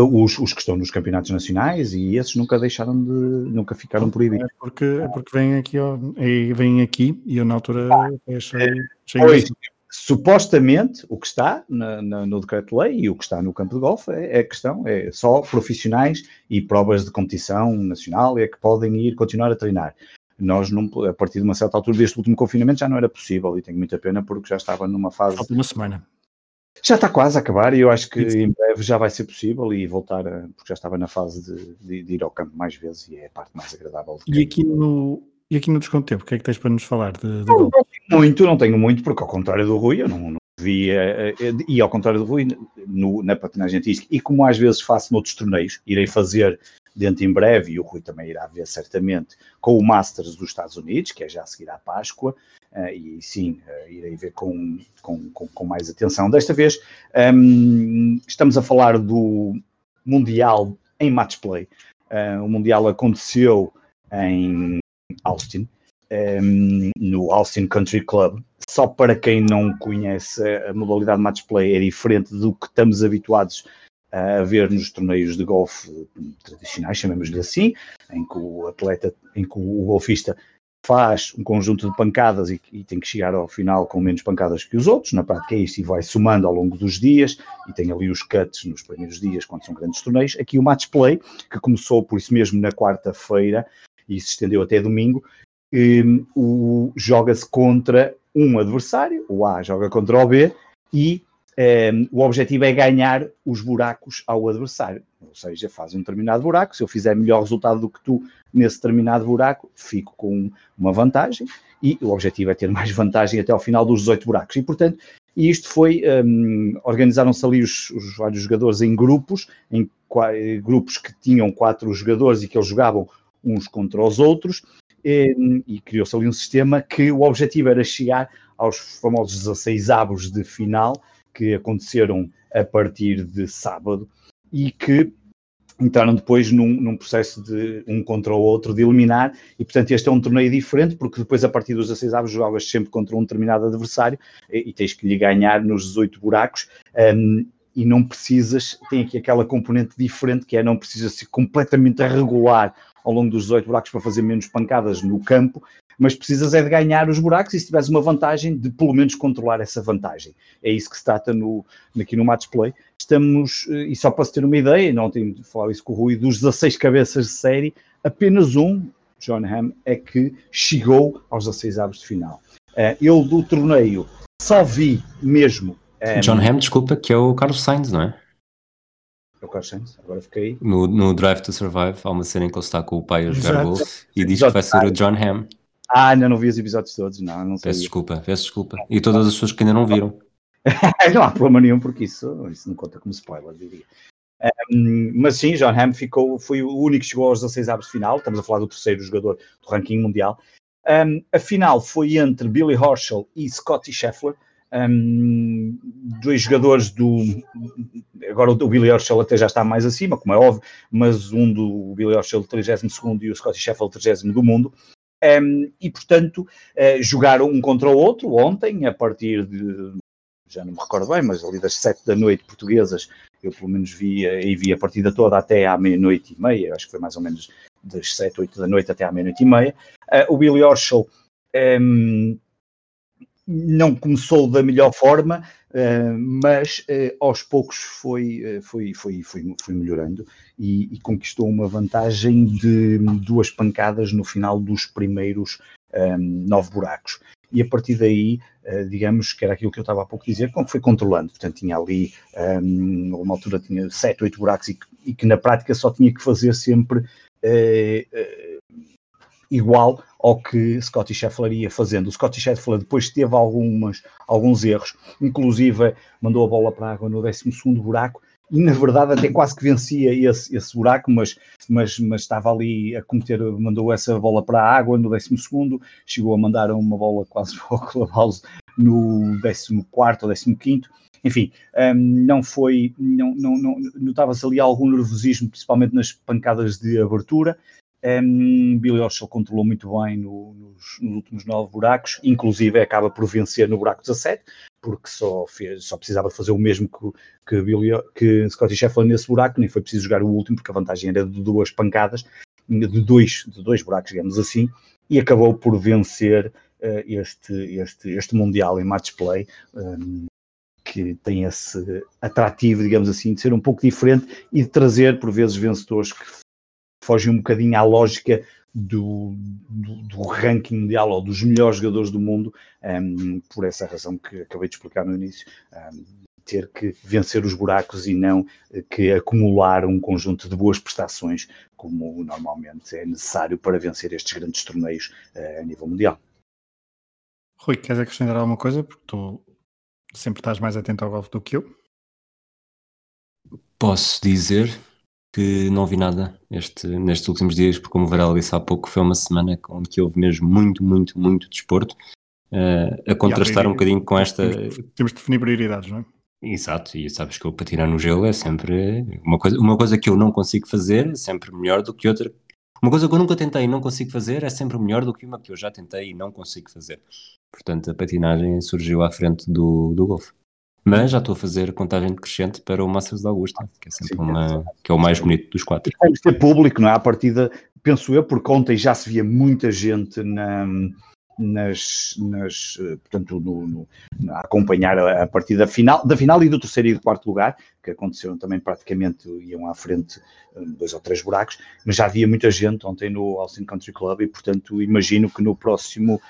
Os, os que estão nos campeonatos nacionais e esses nunca deixaram de, nunca ficaram proibidos. É porque, é porque vêm aqui, ó, vêm aqui e eu na altura achei, achei pois, supostamente o que está na, na, no decreto-lei e o que está no campo de golfe é, é, a questão, é só profissionais e provas de competição nacional é que podem ir continuar a treinar. Nós, não, a partir de uma certa altura deste último confinamento, já não era possível e tenho muita pena porque já estava numa fase. Falta uma semana. Já está quase a acabar e eu acho que em breve já vai ser possível e voltar, a, porque já estava na fase de, de, de ir ao campo mais vezes e é a parte mais agradável. E aqui no, e aqui no desconto tempo, o que é que tens para nos falar de, de não, não, tenho muito, não tenho muito, porque ao contrário do Rui, eu não, não vi, eh, eh, e ao contrário do Rui, no, na patinagem artística, e como às vezes faço noutros torneios, irei fazer dentro em breve, e o Rui também irá ver certamente, com o Masters dos Estados Unidos, que é já a seguir à Páscoa, uh, e sim, uh, irei ver com, com, com, com, mais atenção. Desta vez um, estamos a falar do Mundial em Match Play. Uh, o Mundial aconteceu em Austin, um, no Austin Country Club. Só para quem não conhece, a modalidade Match Play é diferente do que estamos habituados a ver nos torneios de golfe tradicionais, chamemos-lhe assim, em que o atleta, em que o golfista faz um conjunto de pancadas e, e, tem que chegar ao final com menos pancadas que os outros, na prática é isto, e vai somando ao longo dos dias, e tem ali os cuts nos primeiros dias, quando são grandes torneios. Aqui o match play, que começou por isso mesmo na quarta-feira e se estendeu até domingo, um, joga-se contra um adversário, o A joga contra o B, e o objetivo é ganhar os buracos ao adversário. Ou seja, faz um determinado buraco. Se eu fizer melhor resultado do que tu nesse determinado buraco, fico com uma vantagem. E o objetivo é ter mais vantagem até ao final dos 18 buracos. E, portanto, isto foi. Um, Organizaram-se ali os, os, vários jogadores em grupos, em grupos que tinham quatro jogadores e que eles jogavam uns contra os outros. E, e criou-se ali um sistema que o objetivo era chegar aos famosos 16 avos de final que aconteceram a partir de sábado e que entraram depois num, num, processo de um contra o outro, de eliminar, e portanto este é um torneio diferente, porque depois a partir dos 16 avos jogavas sempre contra um determinado adversário e, e, tens que lhe ganhar nos 18 buracos, um, e não precisas, tem aqui aquela componente diferente que é não precisas ser completamente regular ao longo dos 18 buracos para fazer menos pancadas no campo, mas precisas é de ganhar os buracos e se tiveres uma vantagem, de pelo menos controlar essa vantagem. É isso que se trata no, aqui no Match Play. Estamos, eh, e só para se ter uma ideia, não tenho de falar isso com o Rui, dos 16 cabeças de série, apenas um, John Hamm, é que chegou aos 16 avos de final. Eu do torneio só vi mesmo. Eh, John Hamm, desculpa, que é o Carlos Sainz, não é? É o Carlos Sainz, agora fiquei. No, no Drive to Survive, há uma cena em que ele está com o pai a jogar golfe e diz que vai ser o John Hamm. Ah, ainda não vi os episódios todos, não, não sei. Peço desculpa, peço desculpa. E todas as pessoas que ainda não viram. não há problema nenhum, porque isso, isso não conta como spoiler, diria. Um, mas sim, John Hamm ficou, foi o único que chegou aos 16 avos de final. Estamos a falar do terceiro jogador do ranking mundial. Um, a final foi entre Billy Horschel e Scotty Scheffler. Um, dois jogadores do. Agora o Billy Horschel até já está mais acima, como é óbvio, mas um do Billy Horschel 32 e o Scotty Scheffler 30 do mundo. Um, e, portanto, uh, jogaram um contra o outro ontem, a partir de, já não me recordo bem, mas ali das sete da noite portuguesas, eu pelo menos vi, e vi a partida toda até à meia-noite e meia, acho que foi mais ou menos das sete, oito da noite até à meia-noite e meia. Uh, o Billy Horschel um, não começou da melhor forma, uh, mas uh, aos poucos foi, uh, foi, foi, foi, foi melhorando e, e, conquistou uma vantagem de duas pancadas no final dos primeiros um, nove buracos. E a partir daí, digamos que era aquilo que eu estava há pouco a dizer, como foi controlando. Portanto, tinha ali, um, uma altura tinha sete, oito buracos e, e, que na prática só tinha que fazer sempre igual ao que Scotty Scheffler ia fazendo. O Scotty Scheffler depois teve algumas, alguns erros, inclusive mandou a bola para a água no 12 buraco e na verdade até quase que vencia esse, esse buraco, mas, mas, mas estava ali a cometer, mandou essa bola para a água no 12 chegou a mandar uma bola quase para o clubhouse no 14 ou 15 enfim, um, não foi, não, não, não notava-se ali algum nervosismo, principalmente nas pancadas de abertura, Um, Billy Horschel controlou muito bem no, nos, nos, últimos nove buracos, inclusive acaba por vencer no buraco 17, porque só, fez, só precisava fazer o mesmo que, que, Billy, que Scotty Scheffler nesse buraco, nem foi preciso jogar o último, porque a vantagem era de duas pancadas, de dois, de dois buracos, digamos assim, e acabou por vencer uh, este, este, este Mundial em match play. Um, que tem esse atrativo, digamos assim, de ser um pouco diferente e de trazer, por vezes, vencedores que fogem um bocadinho à lógica do, do, do, ranking mundial ou dos melhores jogadores do mundo, um, por essa razão que acabei de explicar no início. Um, ter que vencer os buracos e não que acumular um conjunto de boas prestações, como normalmente é necessário para vencer estes grandes torneios uh, a nível mundial. Rui, queres acrescentar alguma coisa? Porque tu sempre estás mais atento ao golfe do que eu. Posso dizer que não vi nada este, nestes últimos dias, porque como o Varela disse há pouco, foi uma semana onde que houve mesmo muito, muito, muito desporto, uh, a contrastar um bocadinho com esta... Temos, de definir prioridades, não é? Exato, e sabes que eu patinar no gelo é sempre uma coisa, uma coisa que eu não consigo fazer, é sempre melhor do que outra. Uma coisa que eu nunca tentei e não consigo fazer é sempre melhor do que uma que eu já tentei e não consigo fazer. Portanto, a patinagem surgiu à frente do, do golfe. Mas já estou a fazer contagem decrescente para o Masters de Augusta, que é sempre Sim, uma, que é o mais bonito dos quatro. Tem ser público, não é? A partida, penso eu, porque ontem já se via muita gente na, nas, nas portanto, no, no, a acompanhar a, a, partida final, da final e do terceiro e do quarto lugar, que aconteceram também praticamente, iam à frente dois ou três buracos, mas já havia muita gente ontem no Austin Country Club e, portanto, imagino que no próximo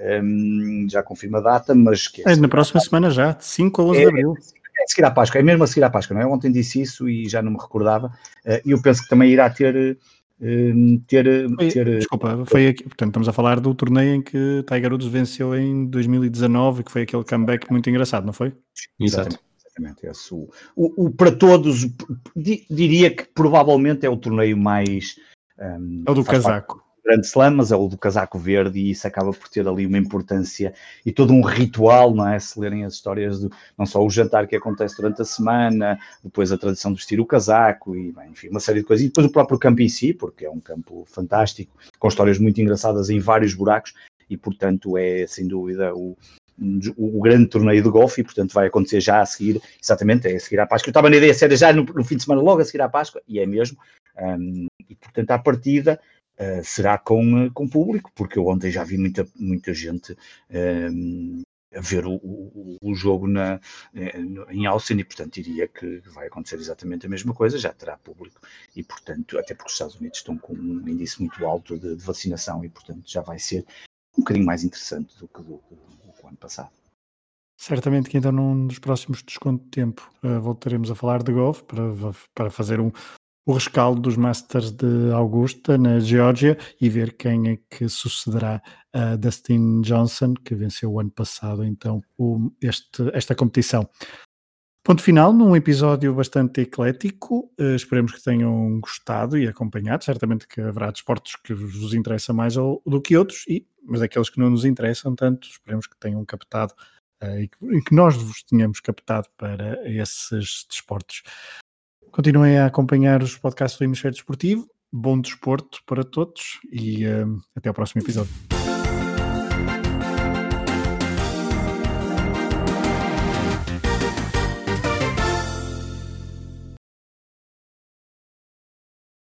um, já confirma a data, mas que é, é na próxima semana já, 5 a 11 é, de abril. É a seguir à Páscoa, é mesmo a seguir à Páscoa, não é? Ontem disse isso e já não me recordava. Uh, eu penso que também irá ter. Uh, ter, foi, ter desculpa, foi aqui, portanto, estamos a falar do torneio em que Tiger Woods venceu em 2019, que foi aquele comeback muito engraçado, não foi? Exato. Exatamente, esse, o, o, o, para todos, diria que provavelmente é o torneio mais. Um, é o do casaco grande slam, mas é o do casaco verde e isso acaba por ter ali uma importância e todo um ritual, não é? Se lerem as histórias do, não só o jantar que acontece durante a semana, depois a tradição de vestir o casaco e, bem, enfim, uma série de coisas. E depois o próprio campo em si, porque é um campo fantástico, com histórias muito engraçadas em vários buracos e, portanto, é sem dúvida o, o grande torneio de golfe e, portanto, vai acontecer já a seguir, exatamente, é a seguir à Páscoa. Eu estava na ideia de ser já no, no, fim de semana, logo a seguir à Páscoa, e é mesmo. Um, e, portanto, à partida, uh, será com, uh, com público, porque eu ontem já vi muita, muita gente uh, a ver o, o, o jogo na, eh, em Austin e, portanto, diria que vai acontecer exatamente a mesma coisa, já terá público e, portanto, até porque os Estados Unidos estão com um índice muito alto de, de vacinação e, portanto, já vai ser um bocadinho mais interessante do que do, do, do ano passado. Certamente que então num dos próximos desconto de tempo uh, voltaremos a falar de golfe para, para fazer um, o rescaldo dos Masters de Augusta, na Geórgia, e ver quem é que sucederá a Dustin Johnson, que venceu o ano passado, então, o, este, esta competição. Ponto final, num episódio bastante eclético, uh, esperemos que tenham gostado e acompanhado, certamente que haverá desportos que vos interessa mais ou, do que outros, e, mas aqueles que não nos interessam tanto, esperemos que tenham captado uh, e, que, e que nós vos tenhamos captado para esses desportos. Continuem a acompanhar os podcasts do Hemisfério Desportivo. Bom desporto para todos e uh, até ao próximo episódio.